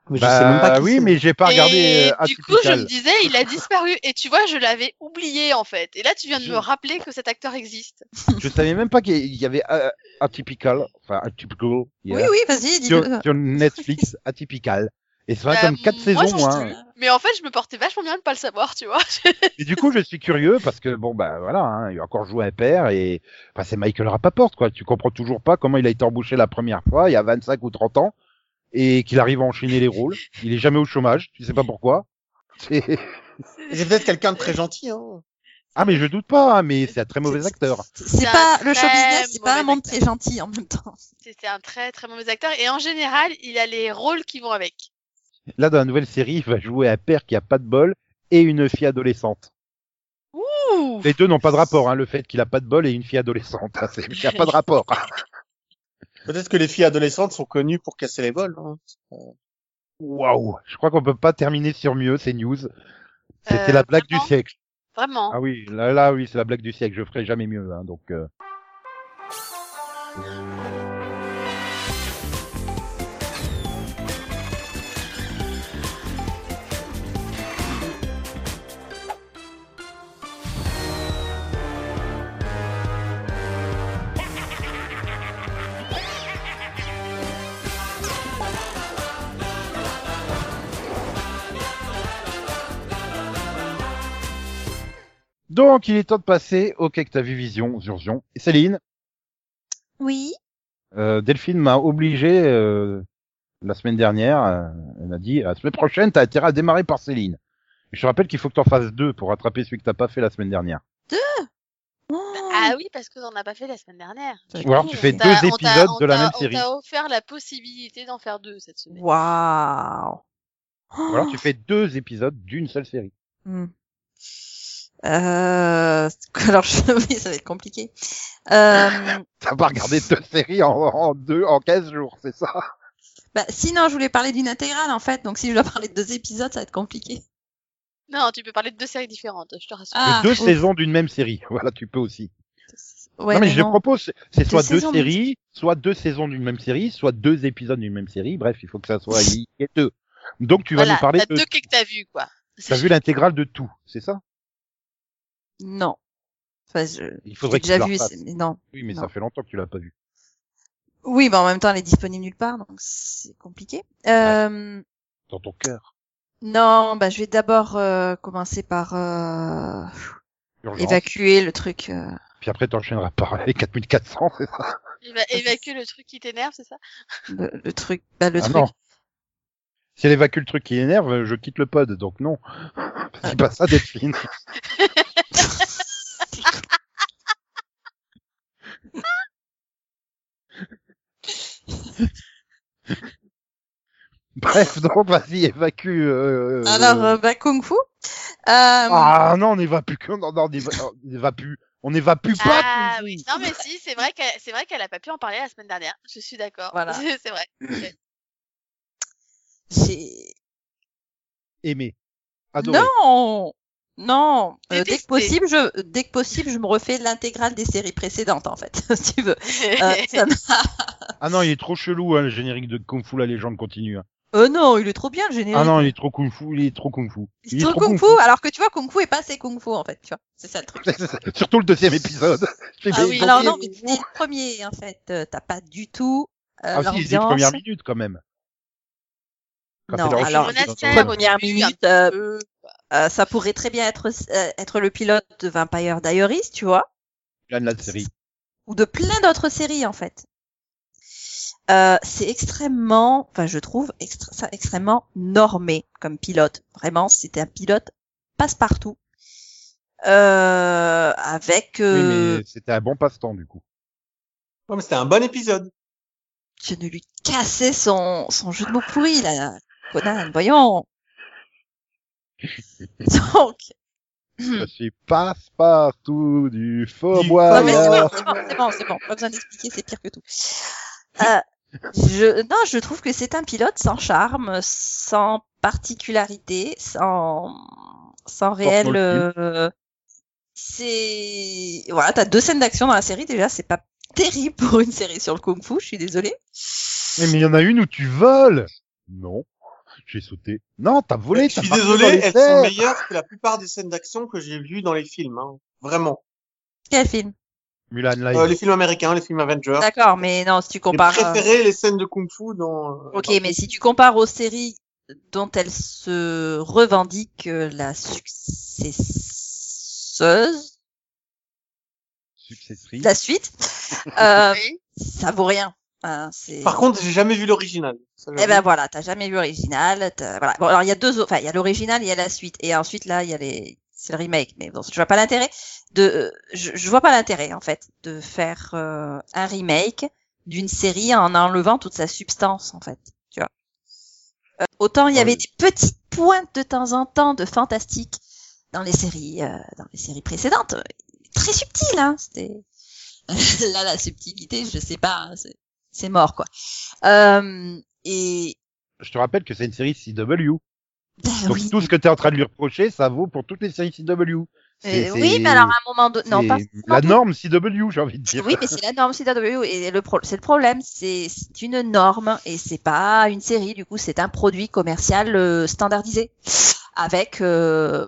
Mais bah, je sais même pas qui oui, mais j'ai pas regardé et euh, du coup, je me disais, il a disparu. Et tu vois, je l'avais oublié en fait. Et là, tu viens de Je- me rappeler que cet acteur existe. Je savais même pas qu'il y avait euh, Atypical, enfin Atypical, yeah, Oui, oui, vas-y, sur, dis-le. sur Netflix, Atypical. Et ça va Bah, comme quatre moi, saisons, hein. Mais en fait, je me portais vachement bien de pas le savoir, tu vois. Et du coup, je suis curieux parce que bon bah voilà, hein, il a encore joué un père et bah, c'est Michael Rapaport quoi. Tu comprends toujours pas comment il a été embauché la première fois il y a 25 ou 30 ans et qu'il arrive à enchaîner les rôles. Il est jamais au chômage, tu sais pas pourquoi. C'est- C'est peut-être quelqu'un de très gentil. Hein. Ah mais je doute pas, hein, mais c'est un très mauvais acteur. C'est C'est pas le show business, c'est pas un monde très gentil en même temps. C'était un très très mauvais acteur. Et en général, il a les rôles qui vont avec. Là dans la nouvelle série, il va jouer un père qui a pas de bol et une fille adolescente. Ouh Les deux n'ont pas de rapport, hein, le fait qu'il a pas de bol et une fille adolescente. hein, Il n'y a pas de rapport. Peut-être que les filles adolescentes sont connues pour casser les bols. Hein. Waouh, je crois qu'on peut pas terminer sur mieux ces news. C'était Euh, la blague vraiment du siècle. Vraiment. Ah oui, là, là oui, c'est la blague du siècle. Je ferai jamais mieux. Hein, donc. euh. Donc, il est temps de passer au Cake Ta Vision, Zurzion. Et Céline, Oui. euh, Delphine m'a obligé euh, la semaine dernière. euh, elle m'a dit la semaine prochaine, t'as intérêt à démarrer par Céline. Je te rappelle qu'il faut que t'en fasses deux pour rattraper celui que t'as pas fait la semaine dernière. Ah oui, parce que t'en as pas fait la semaine dernière. Ou alors tu On fais deux on épisodes on de la même On série. t'a offert la possibilité d'en faire deux cette semaine. Waouh. Ou alors tu fais deux épisodes d'une seule série. Hmm. Euh... Alors, je... oui, ça va être compliqué. Euh... T'as pas regardé deux séries en, en deux, en 15 jours, c'est ça? Bah, sinon, je voulais parler d'une intégrale, en fait. Donc, si je dois parler de deux épisodes, ça va être compliqué. Non, tu peux parler de deux séries différentes, je te rassure. Ah, De deux ouf. saisons d'une même série. Voilà, tu peux aussi. Ouais, non mais, mais je non. propose, c'est- Deux soit deux séries, soit deux saisons d'une même série, soit deux épisodes d'une même série. Bref, il faut que ça soit ait deux. Donc tu vas Voilà, nous parler t'as de, deux que t'as vu, quoi. t'as vu l'intégrale de tout, c'est ça? Non. Enfin, je... Il j'ai faudrait que déjà tu la vu, mais non. Oui, mais Non. ça fait longtemps que tu l'as pas vu. Oui, mais en même temps, elle est disponible nulle part, donc c'est compliqué. Euh, Dans ton cœur. non, bah, je vais d'abord euh, commencer par euh, évacuer le truc. euh, Puis après t'enchaîneras par les 4400, c'est ça? Il va évacuer le truc qui t'énerve, c'est ça? Le, le truc, bah, le Ah truc. non. Si elle évacue le truc qui énerve, je quitte le pod, donc non. C'est pas ça, Delphine. Bref, donc vas-y, évacue. Euh, Alors, euh, bah, Kung Fu. Euh, Ah non, on n'évacue que, non, non, on éva- on évacue, on évacue pas. Ah oui, non mais si, c'est vrai qu'elle, c'est vrai qu'elle a pas pu en parler la semaine dernière. Je suis d'accord. Voilà. c'est vrai. J'ai... Aimé. Adoré. Non, non. Euh, dès que possible, je, dès que possible, je me refais l'intégrale des séries précédentes, en fait, si tu veux. Euh, ça Ah non, il est trop chelou, hein, le générique de Kung Fu, la légende continue. hein. Euh, non, il est trop bien le générique. Ah non, il est trop Kung Fu, il est trop Kung Fu. C'est trop kung, fu, alors que tu vois, kung fu est pas assez kung fu en fait, tu vois. C'est ça le truc. Surtout le deuxième épisode. Ah oui, Alors il- non, mais le premier, en fait, euh, t'as pas du tout euh, Ah si, les premières minutes quand même. Quand Non, alors, première minute, euh, euh, ça pourrait très bien être euh, être le pilote de Vampire Diaries, tu vois, dans la série. ou de plein d'autres séries en fait. Euh, c'est extrêmement, enfin je trouve extra- ça extrêmement normé comme pilote. Vraiment, c'était un pilote passe-partout. Euh, avec Oui, euh, mais c'était un bon passe-temps du coup. Ouais, mais c'était un bon épisode. je ne lui cassais son, son jeu de mots pourri, là. Conan, voyons. Donc. Je suis passe-partout du faux Du mais c'est bon, c'est bon, c'est bon, c'est bon. Pas besoin d'expliquer, c'est pire que tout. Euh, je, non, je trouve que c'est un pilote sans charme, sans particularité, sans, sans réel, euh, c'est, voilà, t'as deux scènes d'action dans la série, déjà, c'est pas terrible pour une série sur le kung fu, je suis désolée. Mais mais il y en a une où tu voles. Non. J'ai sauté. Non, t'as volé. Je t'as suis désolé, les elles sont meilleures que la plupart des scènes d'action que j'ai vues dans les films. Hein. Vraiment. Quel film? Mulan Live. Euh, les films américains, les films Avengers. D'accord, mais non, si tu J'ai compares. euh, préféré les scènes de Kung Fu dans... euh, Ok, dans- mais si tu compares aux séries dont elle se revendique euh, la successeuse, Successrice. la suite, euh, ça vaut rien. Hein. Par contre, j'ai jamais vu l'original. Eh ben voilà, t'as jamais vu l'original. Voilà. Bon, alors il y a deux, autres- enfin il y a l'original, il y a la suite, et ensuite là il y a les, c'est le remake. Mais bon, je vois pas l'intérêt de, euh, je, je vois pas l'intérêt en fait de faire euh, un remake d'une série en enlevant toute sa substance en fait. Tu vois. Euh, autant il y Ah avait oui. des petites pointes de temps en temps de fantastique dans les séries, euh, dans les séries précédentes, très subtil, hein. C'était là la subtilité, je sais pas, hein, c'est, c'est mort quoi. Euh, et Je te rappelle que c'est une série CW. bah Donc oui. tout ce que tu es en train de lui reprocher, ça vaut pour toutes les séries CW. Euh, oui, mais alors à un moment donné, non, pas la norme CW, j'ai envie de dire. Oui, mais c'est la norme CW et le pro- c'est le problème, c'est une norme et c'est pas une série. Du coup, c'est un produit commercial euh, standardisé avec, euh,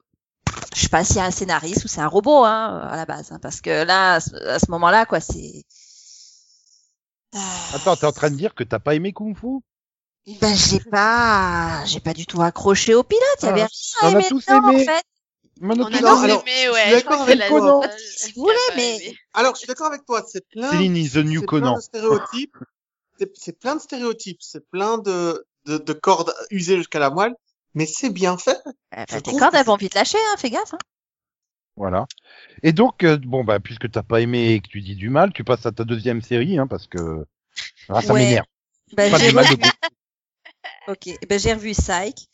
je sais pas s'il y a un scénariste ou c'est un robot hein, à la base, hein, parce que là, à ce, moment-là, quoi, c'est. Attends, t'es en train de dire que t'as pas aimé Kung Fu? Ben j'ai pas, j'ai pas du tout accroché au pilote. Il y Ah, avait rien on à aimer dedans, aimé. en fait. On a tous aimé. alors, aimé, je ouais. suis d'accord avec c'est Conan. Si vous voulez, mais- Alors, je suis d'accord avec toi. C'est plein. Céline is the new c'est Conan. plein de stéréotypes. C'est- C'est plein de stéréotypes. C'est plein de, de, de cordes usées jusqu'à la moelle. Mais c'est bien fait. Je bah, tes cordes, elles vont vite lâcher, hein, fais gaffe. Hein. Voilà. Et donc, euh, bon, bah, puisque t'as pas aimé et que tu dis du mal, tu passes à ta deuxième série, hein, parce que ah, ça Ouais. m'énerve. Ben, Pas j'ai- du mal de goût. Ok, eh ben j'ai revu Psych.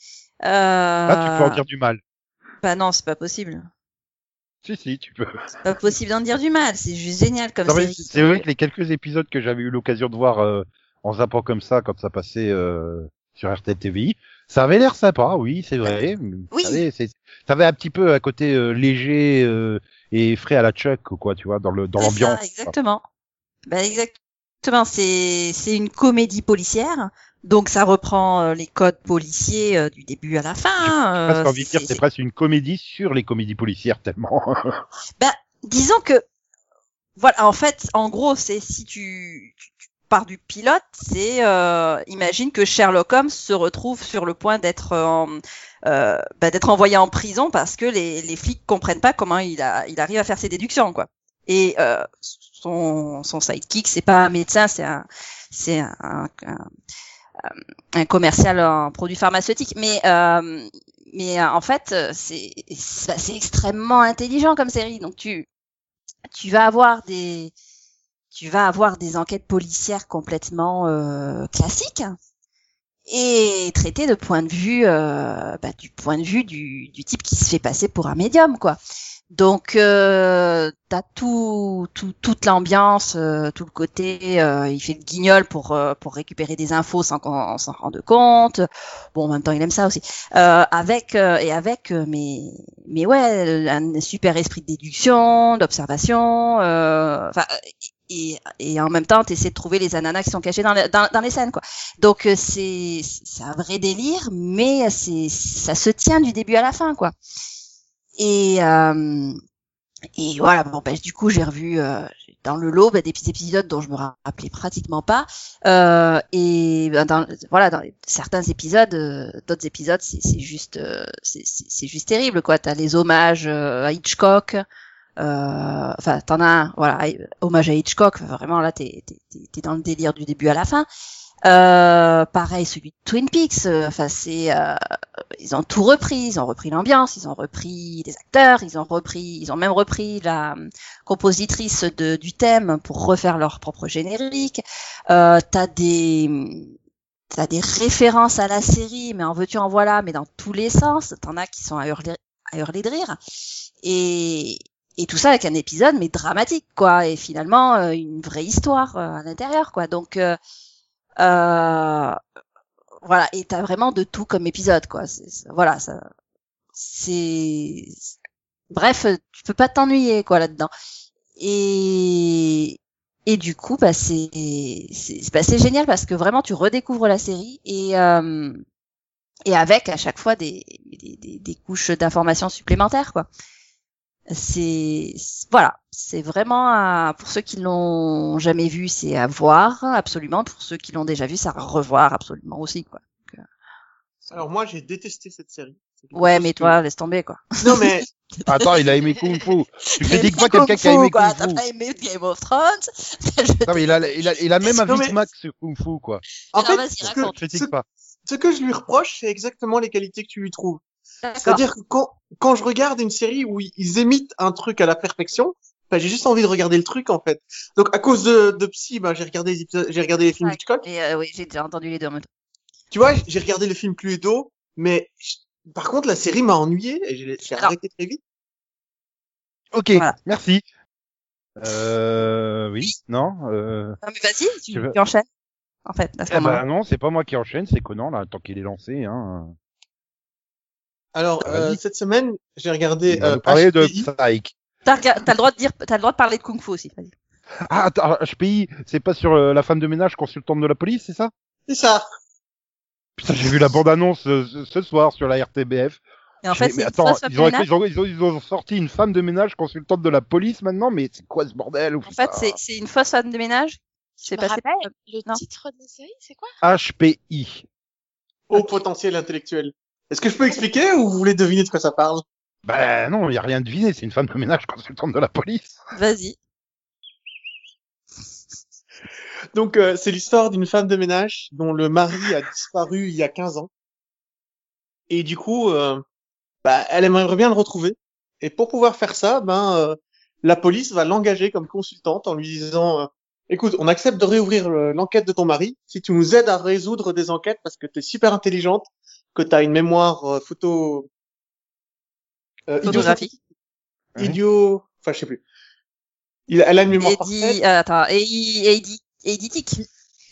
Euh... Là, tu peux en dire du mal. Bah non, c'est pas possible. Si, si, tu peux. C'est pas possible d'en dire du mal. C'est juste génial comme Non, série. C'est vrai que les quelques épisodes que j'avais eu l'occasion de voir euh, en zappant comme ça quand ça passait euh, sur RTL TVI, Ça avait l'air sympa, oui, c'est vrai. Oui. Ça avait, c'est- ça avait un petit peu un côté euh, léger euh, et frais à la Chuck, quoi, tu vois, dans le dans l'ambiance. Exactement. Ben, exactement. C'est c'est une comédie policière. Donc ça reprend euh, les codes policiers euh, du début à la fin. J'ai euh, envie de dire, c'est- presque une comédie sur les comédies policières tellement. disons que voilà en fait en gros c'est si tu, tu, tu pars du pilote c'est euh, imagine que Sherlock Holmes se retrouve sur le point d'être en- euh, bah, d'être envoyé en prison parce que les, les flics comprennent pas comment il a il arrive à faire ses déductions quoi et euh, son son sidekick c'est pas un médecin c'est un c'est un, un, un- un commercial en produits pharmaceutiques. Mais euh, mais euh, en fait euh, c'est bah, c'est extrêmement intelligent comme série. Donc tu tu vas avoir des tu vas avoir des enquêtes policières complètement euh, classiques et traitées de point de vue euh, bah, du point de vue du, du type qui se fait passer pour un médium quoi donc euh, t'as tout, tout toute l'ambiance euh, tout le côté euh, il fait le guignol pour euh, pour récupérer des infos sans qu'on s'en rende compte. Bon en même temps il aime ça aussi. Euh, avec euh, et avec mais mais ouais un super esprit de déduction d'observation enfin et, et en même temps t'essaies de trouver les ananas qui sont cachés dans, les- dans, dans les scènes quoi. Donc c'est c'est un vrai délire mais c'est ça se tient du début à la fin quoi et euh, et voilà bon ben du coup j'ai revu euh, dans le lot ben, des petits épisodes dont je me rappelais pratiquement pas. Euh, et ben, dans voilà dans certains épisodes euh, d'autres épisodes c'est juste euh, c'est juste terrible quoi. T'as les hommages euh, à Hitchcock euh, enfin t'en as un voilà hommage à Hitchcock. Vraiment là t'es dans le délire du début à la fin euh, pareil celui de Twin Peaks euh, enfin c'est euh, ils ont tout repris. Ils ont repris l'ambiance ils ont repris les acteurs ils ont repris ils ont même repris la compositrice de, du thème pour refaire leur propre générique. Euh, t'as des t'as des références à la série mais en veux-tu en voilà mais dans tous les sens. T'en as qui sont à hurler à hurler de rire. Et et tout ça avec un épisode mais dramatique quoi. Et finalement une vraie histoire euh, à l'intérieur quoi. Donc euh, voilà et t'as vraiment de tout comme épisode quoi. Voilà ça c'est bref tu peux pas t'ennuyer quoi là dedans et et du coup bah c'est c'est bah, génial parce que vraiment tu redécouvres la série et euh, et avec à chaque fois des des, des, des couches d'informations supplémentaires quoi c'est voilà c'est vraiment à- pour ceux qui l'ont jamais vu c'est à voir absolument pour ceux qui l'ont déjà vu c'est à revoir absolument aussi quoi Alors moi, j'ai détesté cette série. Ouais mais que- toi laisse tomber quoi Non mais Attends, il a aimé Kung Fu. Tu T'as critiques pas quelqu'un qui a aimé quoi. Kung T'as Fu. pas aimé Game of Thrones? Non, mais il a, il a, il a même avis mais- Max sur Kung Fu, quoi. en Alors, fait, vas-y, ce que, pas. ce que je lui reproche, c'est exactement les qualités que tu lui trouves. C'est-à-dire que quand, quand je regarde une série où ils- émitent un truc à la perfection, bah, j'ai juste envie de regarder le truc en fait. Donc à cause de, de Psy, bah, j'ai regardé les épisodes, j'ai regardé les films Ouais. Hitchcock. Et euh, oui, j'ai déjà entendu les deux en même temps. Tu vois, j'ai regardé le film Cluedo, mais je- par contre la série m'a ennuyé et j'ai arrêté très vite. Ok, Voilà. merci. Euh, oui, non, euh, Non, mais vas-y, tu, tu enchaînes. En fait, à ce eh ben, non, c'est pas moi qui enchaîne, c'est Conan, là, tant qu'il est lancé, hein. Alors Ah, euh, cette semaine, j'ai regardé va euh, parler de HPI. Psych. T'as t'as le droit de dire, t'as le droit de parler de Kung Fu aussi. Vas-y. Ah, attends, HPI, c'est pas sur euh, la femme de ménage consultante de la police, c'est ça? C'est ça. Putain, j'ai vu la bande-annonce euh, ce, ce soir sur la RTBF. Et en fait, c'est mais attends, ils de ont, ménage. ils, ont, ils, ont, ils ont sorti une femme de ménage consultante de la police maintenant, mais c'est quoi ce bordel ou En fait, c'est, c'est une fausse femme de ménage. C'est passé. rappelle, le Non. titre de la série, c'est quoi? HPI. Au potentiel intellectuel. Est-ce que je peux expliquer ou vous voulez deviner de quoi ça parle? Ben non, il y a rien de deviné, c'est une femme de ménage consultante de la police. Vas-y. Donc euh, c'est l'histoire d'une femme de ménage dont le mari a disparu il y a 15 ans. Et du coup, euh, bah, elle aimerait bien le retrouver. Et pour pouvoir faire ça, ben euh, la police va l'engager comme consultante en lui disant euh, "Écoute, on accepte de réouvrir euh, l'enquête de ton mari si tu nous aides à résoudre des enquêtes parce que tu es super intelligente, que tu as une mémoire euh, photo euh, Photographique. Ouais. idio, enfin je sais plus. Il, elle a une mémoire dit, euh, attends, tic.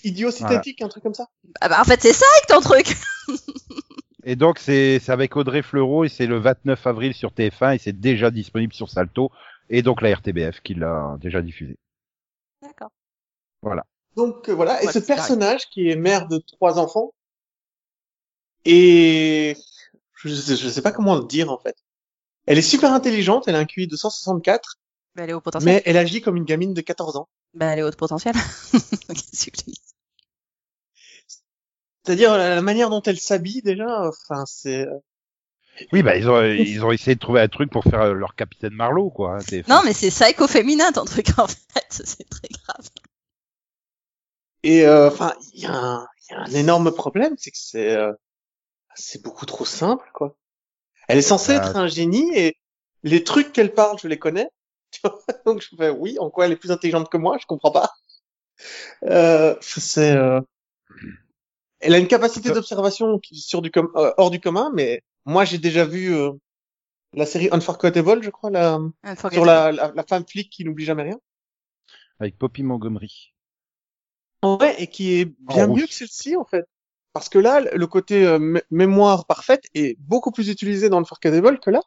idiosynthétique, un truc comme ça. Ah bah, en fait, c'est ça avec ton truc. Et donc c'est c'est avec Audrey Fleurot et c'est le 29 avril sur TF1 et c'est déjà disponible sur Salto et donc la RTBF qui l'a déjà diffusé. D'accord. Donc euh, voilà, et Ouais, ce personnage qui est mère de trois enfants, et je sais, je sais pas comment le dire en fait. Elle est super intelligente, elle a un QI de 164, Bah, elle est au potentiel. mais elle agit comme une gamine de 14 ans. Bah, elle est haute potentiel. Qu'est-ce que je dis C'est-à-dire la, la manière dont elle s'habille déjà, enfin c'est. euh, Oui bah ils ont ils ont essayé de trouver un truc pour faire leur capitaine Marlowe quoi. hein, Non, mais c'est psycho-féminin ton truc en fait. C'est très grave. Et euh, enfin, il y, a un- il y a un énorme problème, c'est que c'est euh, c'est beaucoup trop simple quoi. Elle est censée Ah. être un génie et les trucs qu'elle parle, je les connais. Tu vois Donc je fais oui, en quoi elle est plus intelligente que moi, je comprends pas. Euh, c'est euh, elle a une capacité Ça- d'observation qui est sur du com- euh, hors du commun, mais moi j'ai déjà vu euh, la série Unforgettable, je crois, la, sur la, la, la femme flic qui n'oublie jamais rien. Avec Poppy Montgomery. Ouais, et qui est bien Oh, oui. mieux que celle-ci en fait. Parce que là, le côté euh, mé- mémoire parfaite est beaucoup plus utilisé dans le Unforgettable que là.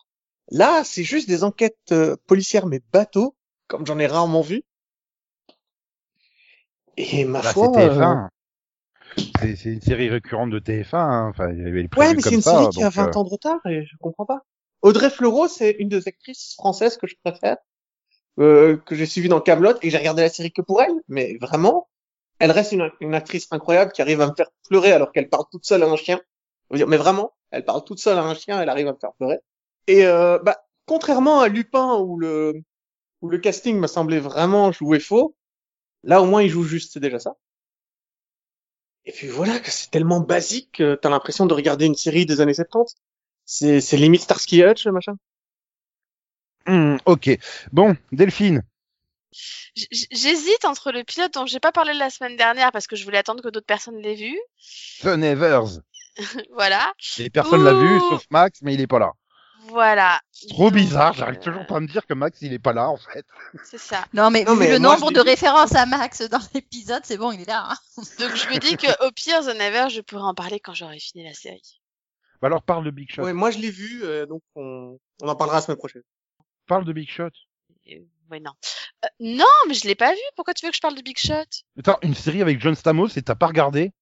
Là, c'est juste des enquêtes euh, policières mais bateaux, comme j'en ai rarement vu. Et ma c'est foi, euh, TF1. C'est une série récurrente de TF1. hein. Enfin, il y avait ouais, mais c'est une ça, série qui a donc, 20 euh, ans de retard et je comprends pas. Audrey Fleurot, c'est une des actrices françaises que je préfère, euh, que j'ai suivie dans Camelot et j'ai regardé la série que pour elle. Mais vraiment, elle reste une, actrice incroyable qui arrive à me faire pleurer alors qu'elle parle toute seule à un chien. Mais vraiment, elle parle toute seule à un chien, elle arrive à me faire pleurer. Et euh, bah, contrairement à Lupin où le où le casting m'a semblé vraiment jouer faux, là au moins il joue juste, c'est déjà ça. Et puis voilà, c'est tellement basique que t'as l'impression de regarder une série des années 70. C'est, c'est limite Starsky Hutch, machin. hum, ok. Bon, Delphine. J'hésite entre le pilote dont j'ai pas parlé la semaine dernière parce que je voulais attendre que d'autres personnes l'aient vu. The Nevers. Voilà. Et personne l'a vu, Ouh. sauf Max, mais il est pas là. Voilà. Trop Donc, bizarre, j'arrive euh, toujours pas à me dire que Max il est pas là en fait. C'est ça. Non, mais Non, vu mais le moi, nombre de références à Max dans l'épisode, c'est bon, il est là. hein. Donc je me dis que au pire, The Never, je pourrais en parler quand j'aurai fini la série. Bah alors parle de Big Shot. Ouais, moi je l'ai vu, euh, donc on, on en parlera la semaine prochaine. Parle de Big Shot. Ouais, non. Euh, non, mais je l'ai pas vu. Pourquoi tu veux que je parle de Big Shot? Attends, une série avec John Stamos et t'as pas regardé?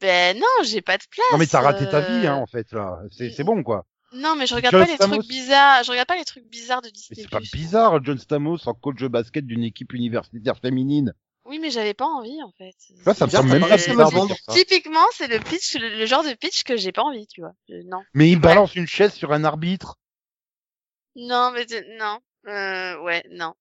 Ben non, j'ai pas de place. Non mais t'as raté ta euh, vie hein en fait là. C'est c'est bon quoi. Non, mais je regarde John pas les Stamos. trucs bizarres. Je regarde pas les trucs bizarres de Mais Disney+. c'est pas bizarre John Stamos en coach de basket d'une équipe universitaire féminine. Oui, mais j'avais pas envie en fait. Ça, ça me semble même pas bizarre de vendre. dire ça. Typiquement, c'est le pitch, le, le genre de pitch que j'ai pas envie, tu vois. Je- non. Mais il balance une chaise sur un arbitre. Non, mais non. Euh, ouais, non.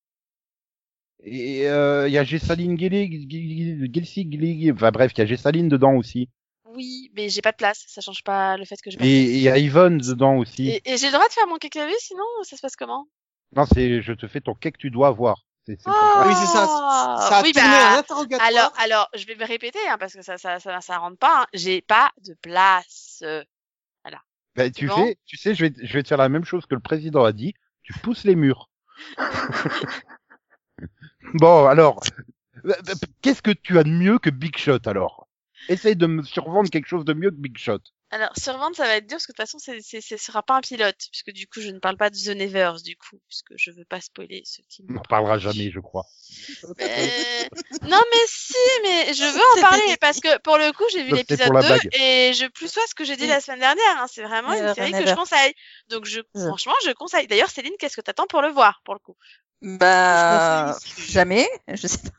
Et euh, il y a Gessaline Gelsig, enfin bref, il y a Gessaline dedans aussi. Oui, mais j'ai pas de place. Ça change pas le fait que j'ai pas de Et il y a Yvonne dedans aussi. Et, et j'ai le droit de faire mon cacavé, sinon ça se passe comment? Non, c'est je te fais ton que tu dois avoir. C'est c'est Ah. Oui, c'est ça. Ça a oui, bah, un interrogatoire. Alors, alors, je vais me répéter, hein, parce que ça, ça, ça, ça rentre pas. hein. J'ai pas de place. Euh, Ben, tu bon? fais, tu sais, je vais, je vais te faire la même chose que le président a dit. Tu pousses les murs. bon, alors, euh, euh, qu'est-ce que tu as de mieux que Big Shot alors? Essaye de me survendre quelque chose de mieux que Big Shot. Alors, survendre, ça va être dur, parce que de toute façon, ce sera pas un pilote, puisque du coup, je ne parle pas de The Nevers, du coup, puisque je veux pas spoiler ceux qui On n'en parlera jamais, je crois. Mais- Non, mais si, mais je veux en parler parce que pour le coup, j'ai vu l'épisode pour la 2 blague. et je plus sois ce que j'ai dit Oui. la semaine dernière. hein. C'est vraiment une série Never. que je conseille. Donc, je, franchement, je conseille. D'ailleurs, Céline, qu'est-ce que t'attends pour le voir, pour le coup? Bah, Je jamais. Je sais pas.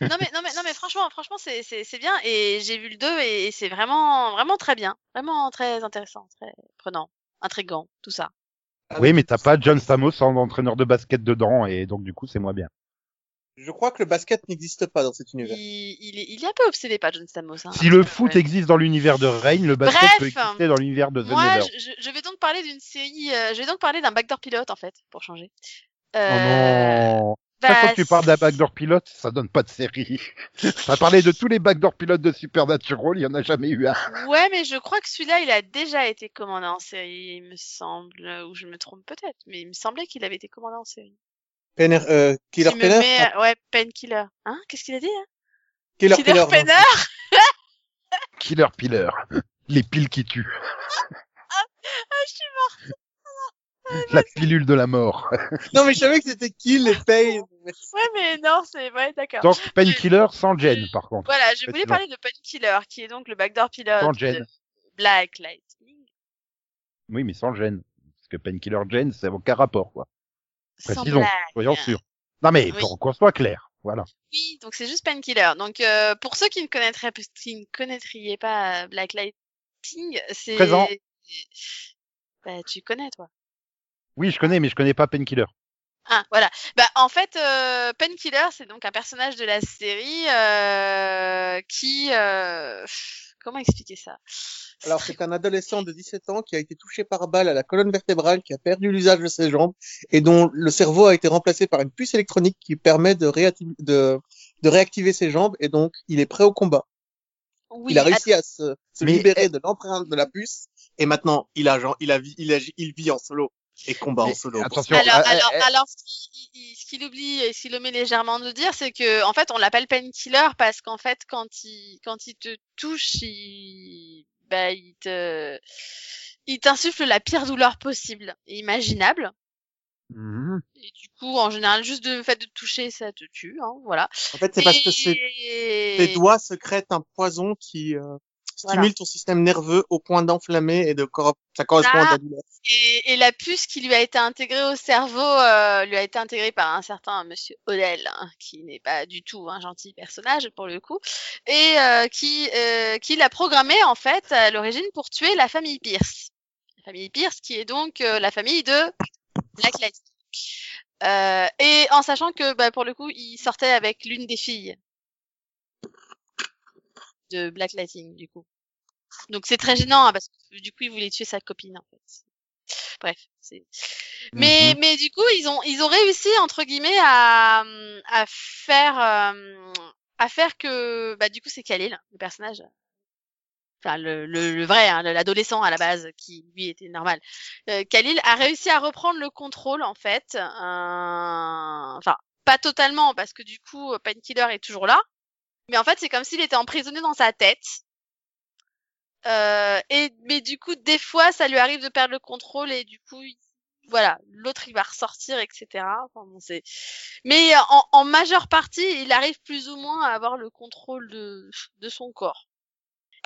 Non, mais non, mais non, mais franchement, franchement, c'est c'est c'est bien et j'ai vu le 2 et, et c'est vraiment vraiment très bien, vraiment très intéressant, très prenant, intrigant, tout ça. Ah Oui, mais t'as pas John Stamos en entraîneur de basket dedans, et donc du coup, c'est moins bien. Je crois que le basket n'existe pas dans cet Il, univers. il, est, il est un peu obsédé par John Stamos. Hein, Si le foot ouais. existe dans l'univers de Rain, le basket Bref, peut exister dans l'univers de The Moi, Never. je, je- je vais donc parler d'une série. euh, je vais donc parler d'un backdoor pilote en fait, pour changer. Oh Euh, non bah, Chaque fois que tu parles d'un backdoor pilote, ça donne pas de série. T'as parlé de tous les backdoor pilotes de Supernatural, il y en a jamais eu un. Ouais, mais je crois que celui-là, il a déjà été commandé en série, il me semble, ou je me trompe peut-être, mais il me semblait qu'il avait été commandé en série. Penner, euh, Killer Tu me Penner, mets, euh, ouais, Painkiller. Hein Qu'est-ce qu'il a dit hein? Killer, Killer Penner, non. Penner? Killer Piller. Les piles qui tuent. La pilule de la mort. Non, mais je savais que c'était Kill et Pain. Ouais, mais non, c'est ouais, d'accord. Donc, Painkiller sans Jen, par contre. Voilà, je voulais parler de Painkiller, qui est donc le backdoor pilote Sans de Jen. Black Lightning. Oui, mais sans Jen. Parce que Painkiller Jen, ça n'a aucun rapport, quoi. Sans Précisons, soyons sûrs. Non, mais Oui. pour qu'on soit clair. Voilà. Oui, donc c'est juste Painkiller. Donc euh, pour ceux qui ne connaîtraient, qui ne connaîtriez pas euh, Black Lightning, c'est Présent. Bah, tu connais toi. Oui, je connais, mais je connais pas Painkiller. Ah, voilà. Bah, en fait, euh, Painkiller, c'est donc un personnage de la série euh, qui... euh, Comment expliquer ça? Alors, c'est un adolescent de 17 ans qui a été touché par balle à la colonne vertébrale, qui a perdu l'usage de ses jambes et dont le cerveau a été remplacé par une puce électronique qui permet de, réactiver, de, de réactiver ses jambes et donc il est prêt au combat. Oui, il a réussi à se, libérer de l'empreinte de la puce et maintenant il a, genre, il a, il a, il vit en solo et combat en solo. attention. Alors, alors, alors, ce qu'il il- ce qu'il oublie et ce qu'il omet légèrement de dire, c'est que, en fait, on l'appelle painkiller parce qu'en fait, quand il, quand il te touche, il, bah, il te, il t'insuffle la pire douleur possible et imaginable. Mhm. Et du coup, en général, juste le fait de te toucher, ça te tue, hein, voilà. En fait, c'est parce que ses, tes doigts secrètent un poison qui euh, stimule Voilà. ton système nerveux au point d'enflammer et de corro- ça correspond à la douleur. Et, et la puce qui lui a été intégrée au cerveau euh, lui a été intégrée par un certain Monsieur Odell, hein, qui n'est pas du tout un gentil personnage pour le coup, et euh, qui, euh, qui l'a programmé en fait à l'origine pour tuer la famille Pierce. La famille Pierce qui est donc euh, la famille de Black Lightning. Euh, et en sachant que bah, pour le coup il sortait avec l'une des filles de Black Lightning du coup. Donc c'est très gênant hein, parce que du coup il voulait tuer sa copine en fait. Bref, c'est. Mais Mhm. mais du coup ils ont ils ont réussi entre guillemets à à faire euh, à faire que bah du coup c'est Khalil le personnage. Enfin le le, le vrai hein, l'adolescent à la base qui lui était normal. Euh, Khalil a réussi à reprendre le contrôle en fait. euh, Enfin pas totalement parce que du coup Painkiller est toujours là. Mais en fait c'est comme s'il était emprisonné dans sa tête. Euh, et mais du coup, des fois, ça lui arrive de perdre le contrôle et du coup, il- voilà, l'autre il va ressortir, etc. Enfin, bon, c'est. Mais en, en majeure partie, il arrive plus ou moins à avoir le contrôle de de son corps.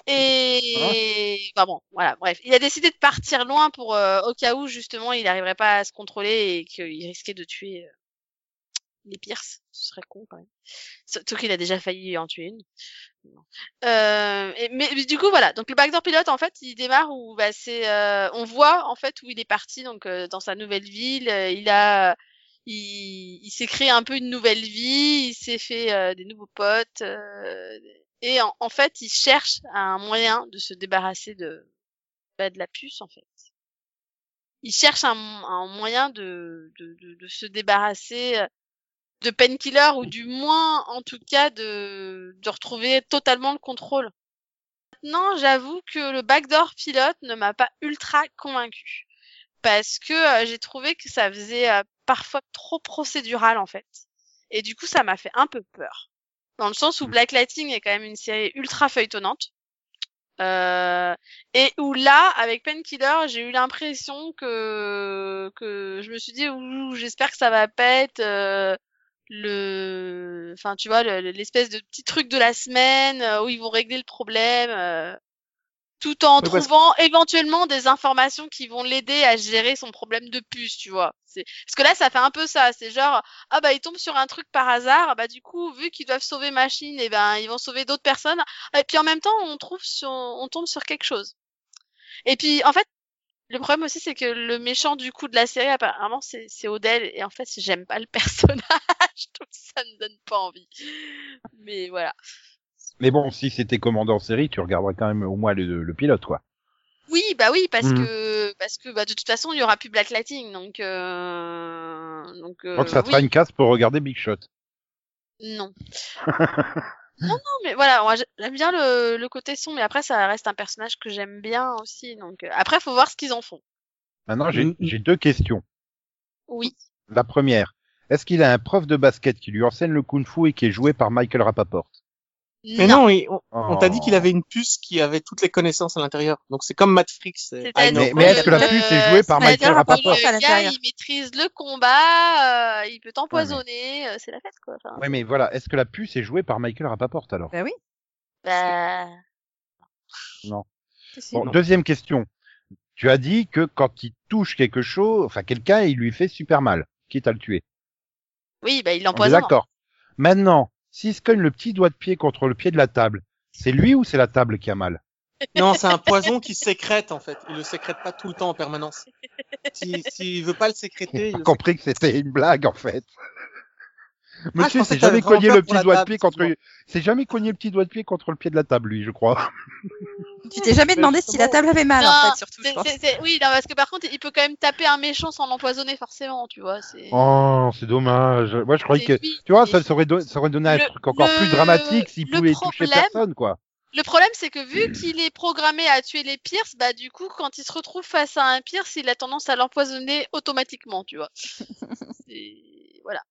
Et enfin bon, voilà, bref, il a décidé de partir loin pour euh, au cas où justement il n'arriverait pas à se contrôler et qu'il risquait de tuer euh, les Pierce. Ce serait con quand même. Surtout qu'il a déjà failli en tuer une. Euh, et- mais, mais du coup voilà. Donc le backdoor pilote en fait il démarre où bah, c'est euh, on voit en fait où il est parti donc euh, dans sa nouvelle ville. Euh, il a il, il s'est créé un peu une nouvelle vie. Il s'est fait euh, des nouveaux potes euh, et en, en fait il cherche un moyen de se débarrasser de bah, de la puce en fait. Il cherche un, un moyen de, de, de, de se débarrasser de painkiller ou du moins en tout cas de, de retrouver totalement le contrôle. Maintenant, j'avoue que le backdoor pilote ne m'a pas ultra convaincu parce que euh, j'ai trouvé que ça faisait euh, parfois trop procédural en fait. Et du coup, ça m'a fait un peu peur. Dans le sens où Mm. Black Lightning est quand même une série ultra feuilletonnante. Euh, et où là, avec Painkiller, j'ai eu l'impression que que je me suis dit, j'espère que ça va pas être euh, le, enfin tu vois, le- le- l'espèce de petit truc de la semaine euh, où ils vont régler le problème, euh, tout en parce trouvant éventuellement des informations qui vont l'aider à gérer son problème de puce, tu vois. C'est parce que là, ça fait un peu ça. C'est genre, ah bah ils tombent sur un truc par hasard, bah du coup, vu qu'ils doivent sauver machine, et ben ils vont sauver d'autres personnes. Et puis en même temps, on trouve sur, on tombe sur quelque chose. Et puis en fait, le problème aussi, c'est que le méchant du coup de la série, apparemment, c'est c'est Odell. Et en fait, j'aime pas le personnage, donc ça me donne pas envie. Mais voilà. Mais bon, si c'était commandé en série, tu regarderais quand même au moins le, le pilote, quoi. Oui, bah oui, parce Mhm. que parce que bah de toute façon, il y aura plus Black Lightning, donc euh... donc euh, Donc ça sera oui. une casse pour regarder Big Shot. Non. non, non, mais voilà, moi j'aime bien le, le côté son, mais après ça reste un personnage que j'aime bien aussi, donc euh, après faut voir ce qu'ils en font. Maintenant, j'ai Mhm. j'ai deux questions. Oui. La première, est-ce qu'il a un prof de basket qui lui enseigne le kung-fu et qui est joué par Michael Rapaport? Mais non, il- on, on t'a dit Oh. qu'il avait une puce qui avait toutes les connaissances à l'intérieur. Donc c'est comme Ah, non. mais- mais est-ce que la que, puce est jouée par euh, Michael Rapaport Le gars, il maîtrise le combat, euh, il peut t'empoisonner, euh, c'est la fête, quoi. Enfin, Ouais, mais voilà, est-ce que la puce est jouée par Michael Rapaport alors? Bah oui. bah, si. Bon, deuxième question. Tu as dit que quand il touche quelque chose, enfin quelqu'un, il lui fait super mal, quitte à le tuer. oui, bah, il l'empoisonne. d'accord. Maintenant, s'il se cogne le petit doigt de pied contre le pied de la table, c'est lui ou c'est la table qui a mal? Non, c'est un poison qui sécrète en fait. Il le sécrète pas tout le temps en permanence. S'il s'il veut pas le sécréter, J'ai compris que c'était une blague en fait. Monsieur, pensais c'est jamais cogné le petit doigt de pied contre, c'est jamais cogné le petit doigt de pied contre le pied de la table, lui, je crois. Tu t'es jamais demandé si la table avait mal, en fait, surtout, je Oui, non, parce que par contre, il peut quand même taper un méchant sans l'empoisonner forcément, tu vois. C'est. Oh, c'est dommage. Moi, je croyais que, tu vois, ça, ça aurait, don- ça aurait donné un Le- truc encore le- plus dramatique s'il pouvait toucher problème- personne, quoi. Le problème, c'est que vu qu'il est programmé à tuer les Pierce, bah du coup, quand il se retrouve face à un Pierce, il a tendance à l'empoisonner automatiquement, tu vois. Voilà.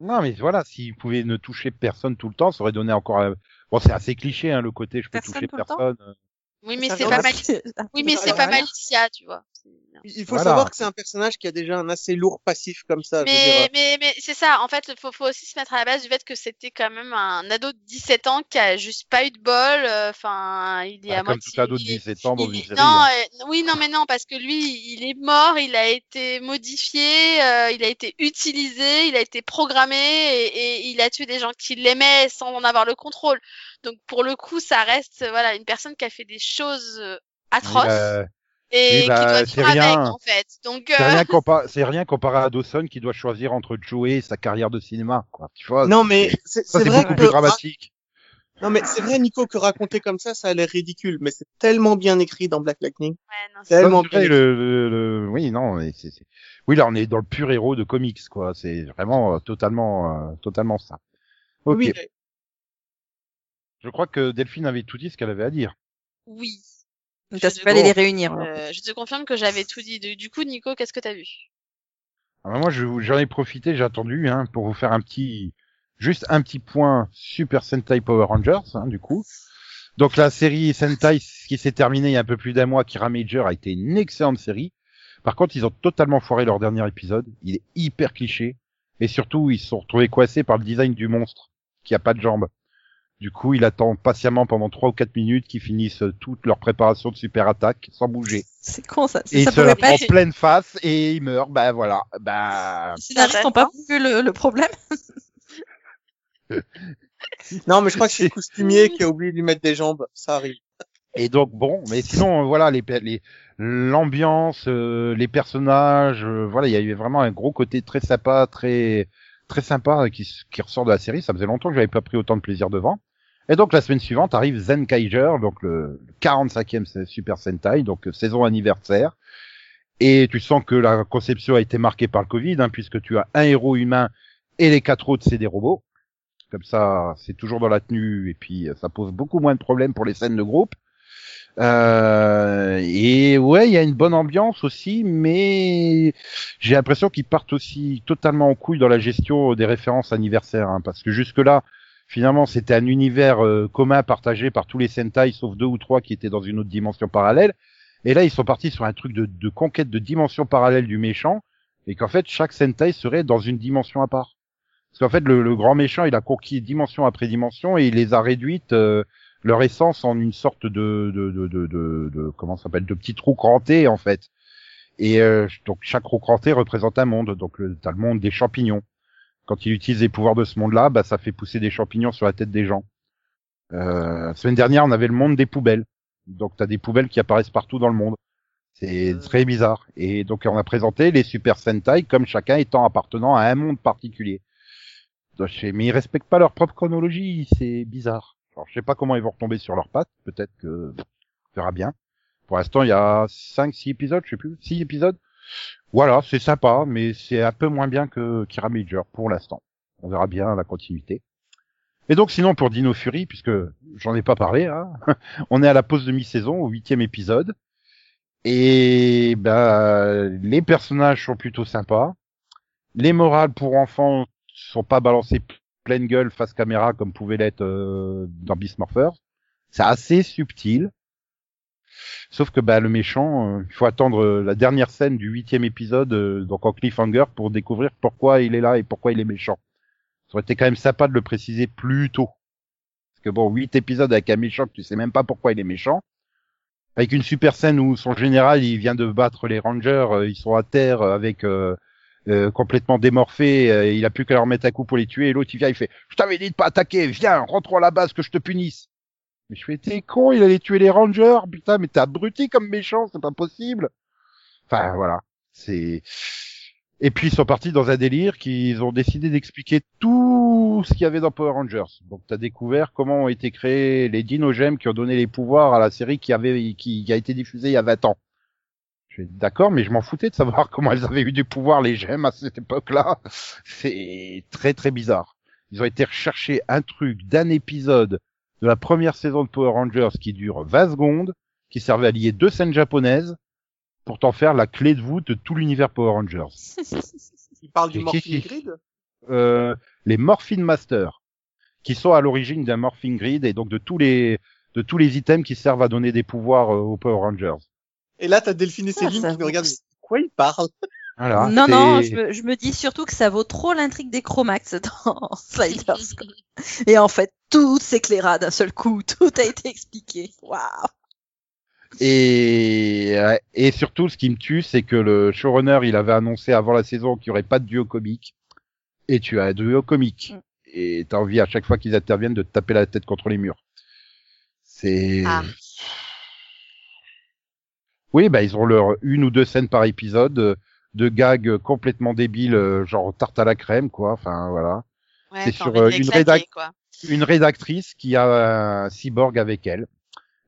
Non, mais voilà, s'il pouvait ne toucher personne tout le temps, ça aurait donné encore. Bon, c'est assez cliché, hein, le côté je peux Personne toucher personne. Oui, mais c'est pas mal. Oui, mais c'est pas. Malicia, tu vois. Il faut Voilà. savoir que c'est un personnage qui a déjà un assez lourd passif comme ça. je veux dire. Mais, mais, mais c'est ça, en fait, il faut, faut aussi se mettre à la base du fait que c'était quand même un ado de 17 ans qui a juste pas eu de bol. euh, Enfin, il est Bah, à comme moitié. tout ado de il est- 17 ans dans il série. non, hein. euh, oui, non, mais non, parce que lui, il est mort, il a été modifié, euh, il a été utilisé, il a été programmé et, et il a tué des gens qui l'aimaient sans en avoir le contrôle. Donc, pour le coup, ça reste, euh, voilà, une personne qui a fait des choses euh, atroces Oui, bah, et oui, bah, qui doit c'est vivre avec, rien. en fait. Donc, c'est euh, rien, compa- c'est rien comparé à Dawson qui doit choisir entre Joey et sa carrière de cinéma, quoi. Tu vois, Non, mais c'est ça c'est c'est vrai beaucoup que plus dramatique. non mais c'est vrai Nico que raconter comme ça, ça a l'air ridicule, mais c'est tellement bien écrit dans Black Lightning. ouais, non, c'est- Tellement c'est bien le, le- le- oui, non, mais c'est, c'est- oui, là, on est dans le pur héros de comics, quoi. C'est vraiment euh, totalement, euh, totalement ça. Ok. Oui, Je crois que Delphine avait tout dit ce qu'elle avait à dire. oui. Donc, Je t'as pas aller bon. les réunir. alors. Euh, je te confirme que j'avais tout dit. Du coup, Nico, qu'est-ce que t'as vu? Ah, bah, moi, je- j'en ai profité, j'ai attendu, hein, pour vous faire un petit, juste un petit point Super Sentai Power Rangers, hein, du coup. Donc la série Sentai qui s'est terminée il y a un peu plus d'un mois, Kira Major a été une excellente série. Par contre, ils ont totalement foiré leur dernier épisode. Il est hyper cliché. Et surtout, ils se sont retrouvés coincés par le design du monstre, qui a pas de jambes. Du coup, il attend patiemment pendant trois ou quatre minutes qu'ils finissent toute leur préparation de super attaque sans bouger. C'est con, ça. Et il ça se la prend être... pleine face et il meurt. Ben voilà. Ben, Les scénaristes n'ont pas vu le, le problème. Non, mais je crois que c'est le costumier qui a oublié de lui mettre des jambes. Ça arrive. Et donc bon, mais sinon euh, voilà les les l'ambiance, euh, les personnages, euh, voilà il y avait vraiment un gros côté très sympa, très très sympa euh, qui qui ressort de la série. Ça faisait longtemps que j'avais pas pris autant de plaisir devant. Et donc la semaine suivante arrive Zen Kaiser, donc le 45e Super Sentai, donc euh, saison anniversaire. Et tu sens que la conception a été marquée par le Covid, hein, puisque tu as un héros humain et les quatre autres c'est des robots. Comme ça, c'est toujours dans la tenue et puis euh, ça pose beaucoup moins de problèmes pour les scènes de groupe. Euh, et ouais, il y a une bonne ambiance aussi, mais j'ai l'impression qu'ils partent aussi totalement en couille dans la gestion des références anniversaires, hein, parce que jusque là, finalement, c'était un univers euh, commun partagé par tous les Sentai, sauf deux ou trois qui étaient dans une autre dimension parallèle. Et là, ils sont partis sur un truc de, de conquête de dimension parallèle du méchant, et qu'en fait, chaque Sentai serait dans une dimension à part. Parce qu'en fait, le, le grand méchant, il a conquis dimension après dimension et il les a réduites euh, leur essence en une sorte de de de de, de, comment s'appelle de petits trous crantés en fait. Et euh, donc chaque trou cranté représente un monde. Donc t'as le monde des champignons. Quand il utilise les pouvoirs de ce monde-là, bah ça fait pousser des champignons sur la tête des gens. Euh, la semaine dernière, on avait le monde des poubelles. Donc t'as des poubelles qui apparaissent partout dans le monde. C'est très bizarre. Et donc on a présenté les Super Sentai comme chacun étant appartenant à un monde particulier. Donc, mais ils respectent pas leur propre chronologie, c'est bizarre. Alors, je sais pas comment ils vont retomber sur leurs pattes, peut-être que on verra bien. Pour l'instant, il y a 5 6 épisodes, je sais plus, 6 épisodes. Voilà, c'est sympa, mais c'est un peu moins bien que Kira Major pour l'instant. On verra bien la continuité. Et donc sinon pour Dino Fury, puisque j'en ai pas parlé, hein, on est à la pause de mi-saison, au huitième épisode. Et ben les personnages sont plutôt sympas. Les morales pour enfants sont pas balancées pleine gueule face caméra comme pouvait l'être euh, dans Beast. C'est assez subtil. Sauf que bah, le méchant, euh, il faut attendre euh, la dernière scène du huitième épisode, euh, donc en cliffhanger, pour découvrir pourquoi il est là et pourquoi il est méchant. Ça aurait été quand même sympa de le préciser plus tôt. Parce que bon, huit épisodes avec un méchant que tu sais même pas pourquoi il est méchant. Avec une super scène où son général, il vient de battre les Rangers, ils sont à terre avec complètement démorphés, il a plus qu'à leur mettre un coup pour les tuer, et l'autre il vient, il fait « Je t'avais dit de pas attaquer, viens, rentrons à la base que je te punisse !» Mais je fais « T'es con, il allait tuer les Rangers, putain, mais t'es abruti comme méchant, c'est pas possible !» Enfin, voilà, c'est... Et puis ils sont partis dans un délire qu'ils ont décidé d'expliquer tout ce qu'il y avait dans Power Rangers. Donc tu as découvert comment ont été créés les dinogèmes qui ont donné les pouvoirs à la série qui avait qui, qui a été diffusée il y a 20 ans. Je suis d'accord, mais je m'en foutais de savoir comment elles avaient eu du pouvoir les gemmes à cette époque-là. C'est très très bizarre. Ils ont été rechercher un truc d'un épisode de la première saison de Power Rangers qui dure 20 secondes, qui servait à lier deux scènes japonaises pour t'en faire la clé de voûte de tout l'univers Power Rangers. Il parle du qui- Grid? Euh, les Morphine Masters, qui sont à l'origine d'un Morphine Grid et donc de tous les de tous les items qui servent à donner des pouvoirs euh, aux Power Rangers. Et là, t'as Delphine et Ah, Céline ça qui nous regardent. Quoi il parle Voilà. non, non, je me, je me dis surtout que ça vaut trop l'intrigue des Chromax dans Sliders. quoi. Et en fait, tout s'éclaira d'un seul coup, tout a été expliqué. Waouh Et, et surtout, ce qui me tue, c'est que le showrunner, il avait annoncé avant la saison qu'il y aurait pas de duo comique. Et tu as un duo comique. Mm. Et t'as envie à chaque fois qu'ils interviennent de te taper la tête contre les murs. C'est... Ah. Oui, bah ils ont leur une ou deux scènes par épisode euh, de gags complètement débiles, euh, genre tarte à la crème, quoi. Enfin voilà. Ouais, C'est sur, euh, une claquer, rédac- quoi. Une rédactrice qui a un cyborg avec elle.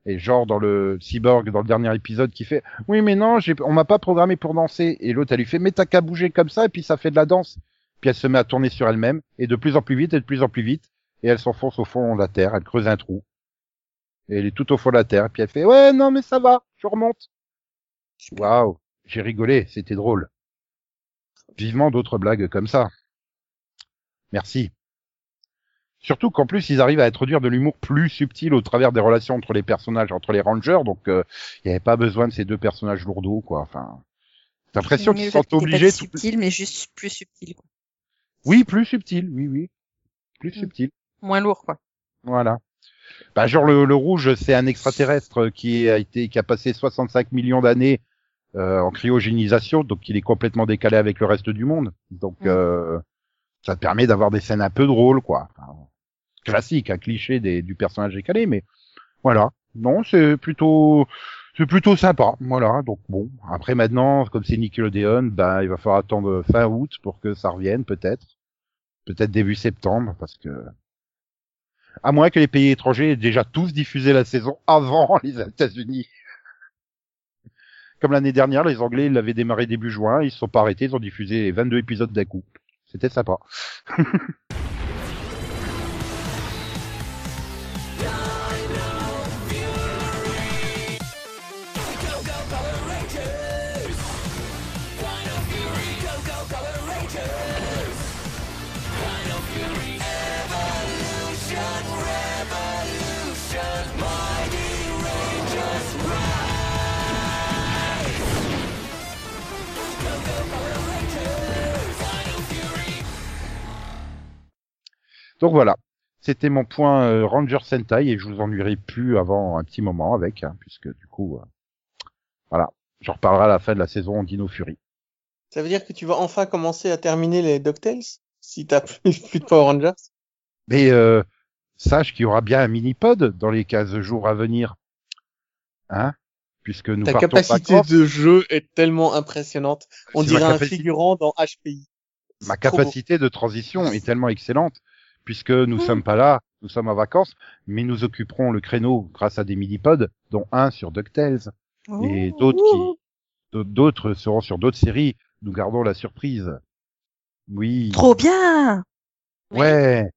Et genre dans le cyborg dans le dernier épisode qui fait oui mais non j'ai on m'a pas programmé pour danser et l'autre elle lui fait mais t'as qu'à bouger comme ça et puis ça fait de la danse puis elle se met à tourner sur elle-même et de plus en plus vite et de plus en plus vite. Et elle s'enfonce au fond de la terre elle creuse un trou. Et elle est tout au fond de la terre puis elle fait ouais non mais ça va je remonte waouh j'ai rigolé c'était drôle. Vivement d'autres blagues comme ça merci Surtout qu'en plus, ils arrivent à introduire de l'humour plus subtil au travers des relations entre les personnages, entre les rangers, donc euh, il n'y avait pas besoin de ces deux personnages lourdeaux, quoi. Enfin, j'ai l'impression qu'ils sont obligés... tout- subtil, mais juste plus subtil. Quoi. Oui, plus subtil, oui, oui. Plus Mm. subtil, Moins lourd, quoi. voilà. Bah, genre le, le rouge, c'est un extraterrestre qui a été, qui a passé 65 millions d'années euh, en cryogénisation, donc il est complètement décalé avec le reste du monde. Donc Mm. euh, ça permet d'avoir des scènes un peu drôles, quoi. Enfin, classique, un cliché des, du personnage décalé, mais voilà. Non, c'est plutôt, c'est plutôt sympa. Voilà. Donc bon, après maintenant, comme c'est Nickelodeon, bah il va falloir attendre fin août pour que ça revienne, peut-être, peut-être début septembre, parce que à moins que les pays étrangers aient déjà tous diffusé la saison avant les États-Unis. Comme l'année dernière, les Anglais l'avaient démarré début juin, ils se sont pas arrêtés, ils ont diffusé les 22 épisodes d'un coup. C'était sympa. Donc voilà, c'était mon point euh, Ranger Sentai et je vous ennuierai plus avant un petit moment avec, hein, puisque du coup, euh, voilà, j'en reparlerai à la fin de la saison Dino Fury. Ça veut dire que tu vas enfin commencer à terminer les DuckTales si t'as plus, plus de Power Rangers? Mais euh, sache qu'il y aura bien un mini-pod dans les 15 jours à venir. Hein? Puisque nous Ta capacité de jeu est tellement impressionnante. On dirait un figurant dans HPI. Ma capacité de transition est tellement excellente, puisque nous sommes pas là, nous sommes en vacances, mais nous occuperons le créneau grâce à des mini-pods, dont un sur DuckTales, et d'autres qui, d'autres seront sur d'autres séries. Nous gardons la surprise. Oui. Trop bien Oui. Ouais.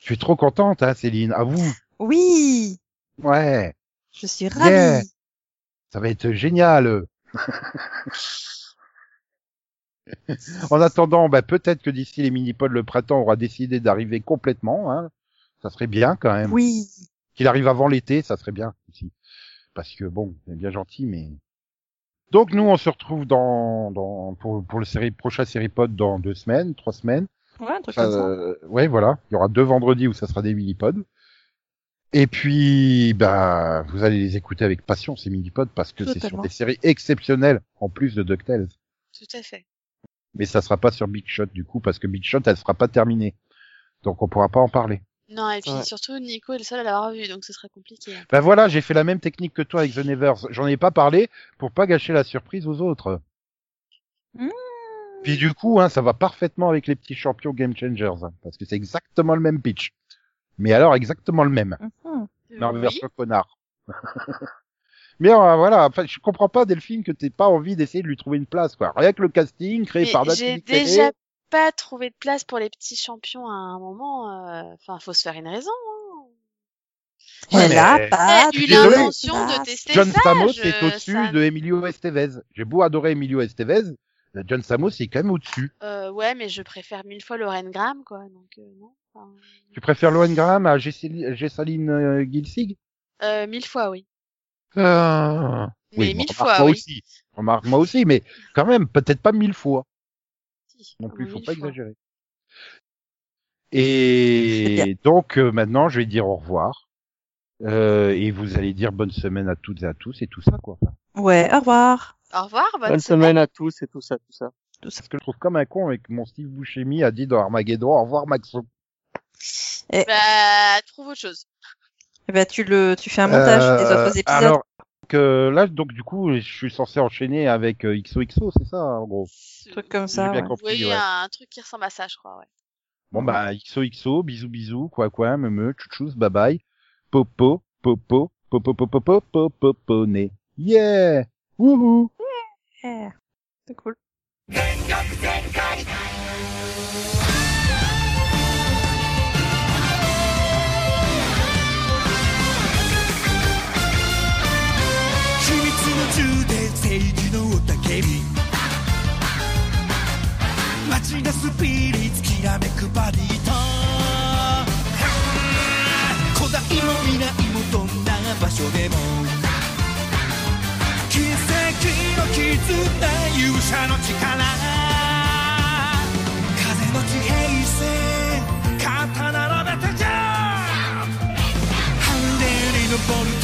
Je suis trop contente, hein, Céline. À vous. Oui Ouais. Je suis ravie Yeah. Ça va être génial. En attendant, bah, peut-être que d'ici les mini-pods le printemps aura décidé d'arriver complètement. Hein. Ça serait bien quand même. Oui. Qu'il arrive avant l'été, ça serait bien aussi. Parce que bon, c'est bien gentil, mais. Donc nous, on se retrouve dans, dans pour, pour le série prochain série pod dans deux semaines, trois semaines. Ouais, un truc comme ça. Euh, ouais, voilà. Il y aura deux vendredis où ça sera des mini-pods. Et puis, bah, vous allez les écouter avec passion ces mini-pods parce que c'est sur des séries exceptionnelles en plus de DuckTales. Tout à fait. Mais ça sera pas sur Big Shot du coup parce que Big Shot elle sera pas terminée. Donc on pourra pas en parler. Non, et puis Ouais. surtout, Nico est le seul à l'avoir vu, donc ce serait compliqué. Ben voilà, j'ai fait la même technique que toi avec The Nevers. J'en ai pas parlé pour pas gâcher la surprise aux autres. Mmh. Puis du coup, hein, ça va parfaitement avec les petits champions Game Changers, hein, parce que c'est exactement le même pitch. Mais alors exactement le même, mais en Oui. version connard. mais euh, voilà, enfin, je comprends pas Delphine que t'aies pas envie d'essayer de lui trouver une place, quoi. Rien que le casting créé Mais par j'ai déjà pas trouvé de place pour les petits champions à un moment. euh, Enfin, faut se faire une raison. hein. Ouais, Elle mais- a pas eu l'intention de tester John ça. Stamos je- est au-dessus ça- de Emilio Estevez. J'ai beau adorer Emilio Estevez, euh, John Stamos est quand même au-dessus. Euh, ouais, mais je préfère mille fois Lorraine Graham, quoi. Donc euh, non. Enfin, Tu préfères Lohan Graham à Jessali- Jessaline euh, Gilsig? Euh, mille fois, oui. Ah. Mais Oui, mille remarque fois, moi oui. aussi. Remarque moi aussi, mais quand même, peut-être pas mille fois. Si, Non au plus, faut pas fois. exagérer. Et donc euh, maintenant, je vais dire au revoir. Euh, et vous allez dire bonne semaine à toutes et à tous et tout ça quoi. Ouais, au revoir. Au revoir, bonne, Bonne semaine à tous et tout ça, tout ça. Parce que je trouve comme un con avec mon Steve Buscemi a dit dans Armageddon au revoir Maxon. Bah, trouve autre chose. Eh ben, tu le, tu fais un montage des Euh, autres épisodes. Alors donc, euh, là donc du coup je suis censé enchaîner avec euh, XOXO c'est ça en gros. truc comme ça. bien ouais. compris. Oui, ouais. un truc qui ressemble à ça, je crois, ouais. Bon bah XOXO, bisous bisous, quoi quoi, me me, chouchous, bye bye, popo, popo, popo popo popo popo né. Yeah! Wouhou! Yeah. C'est cool. 銃で政治の雄たけ。び街のスピリッツきらめくバディと。古代も未来もどんな場所でも。奇跡の絆勇者の力。風の地平線。肩並べてジャンプハンデに昇る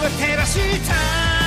は照らした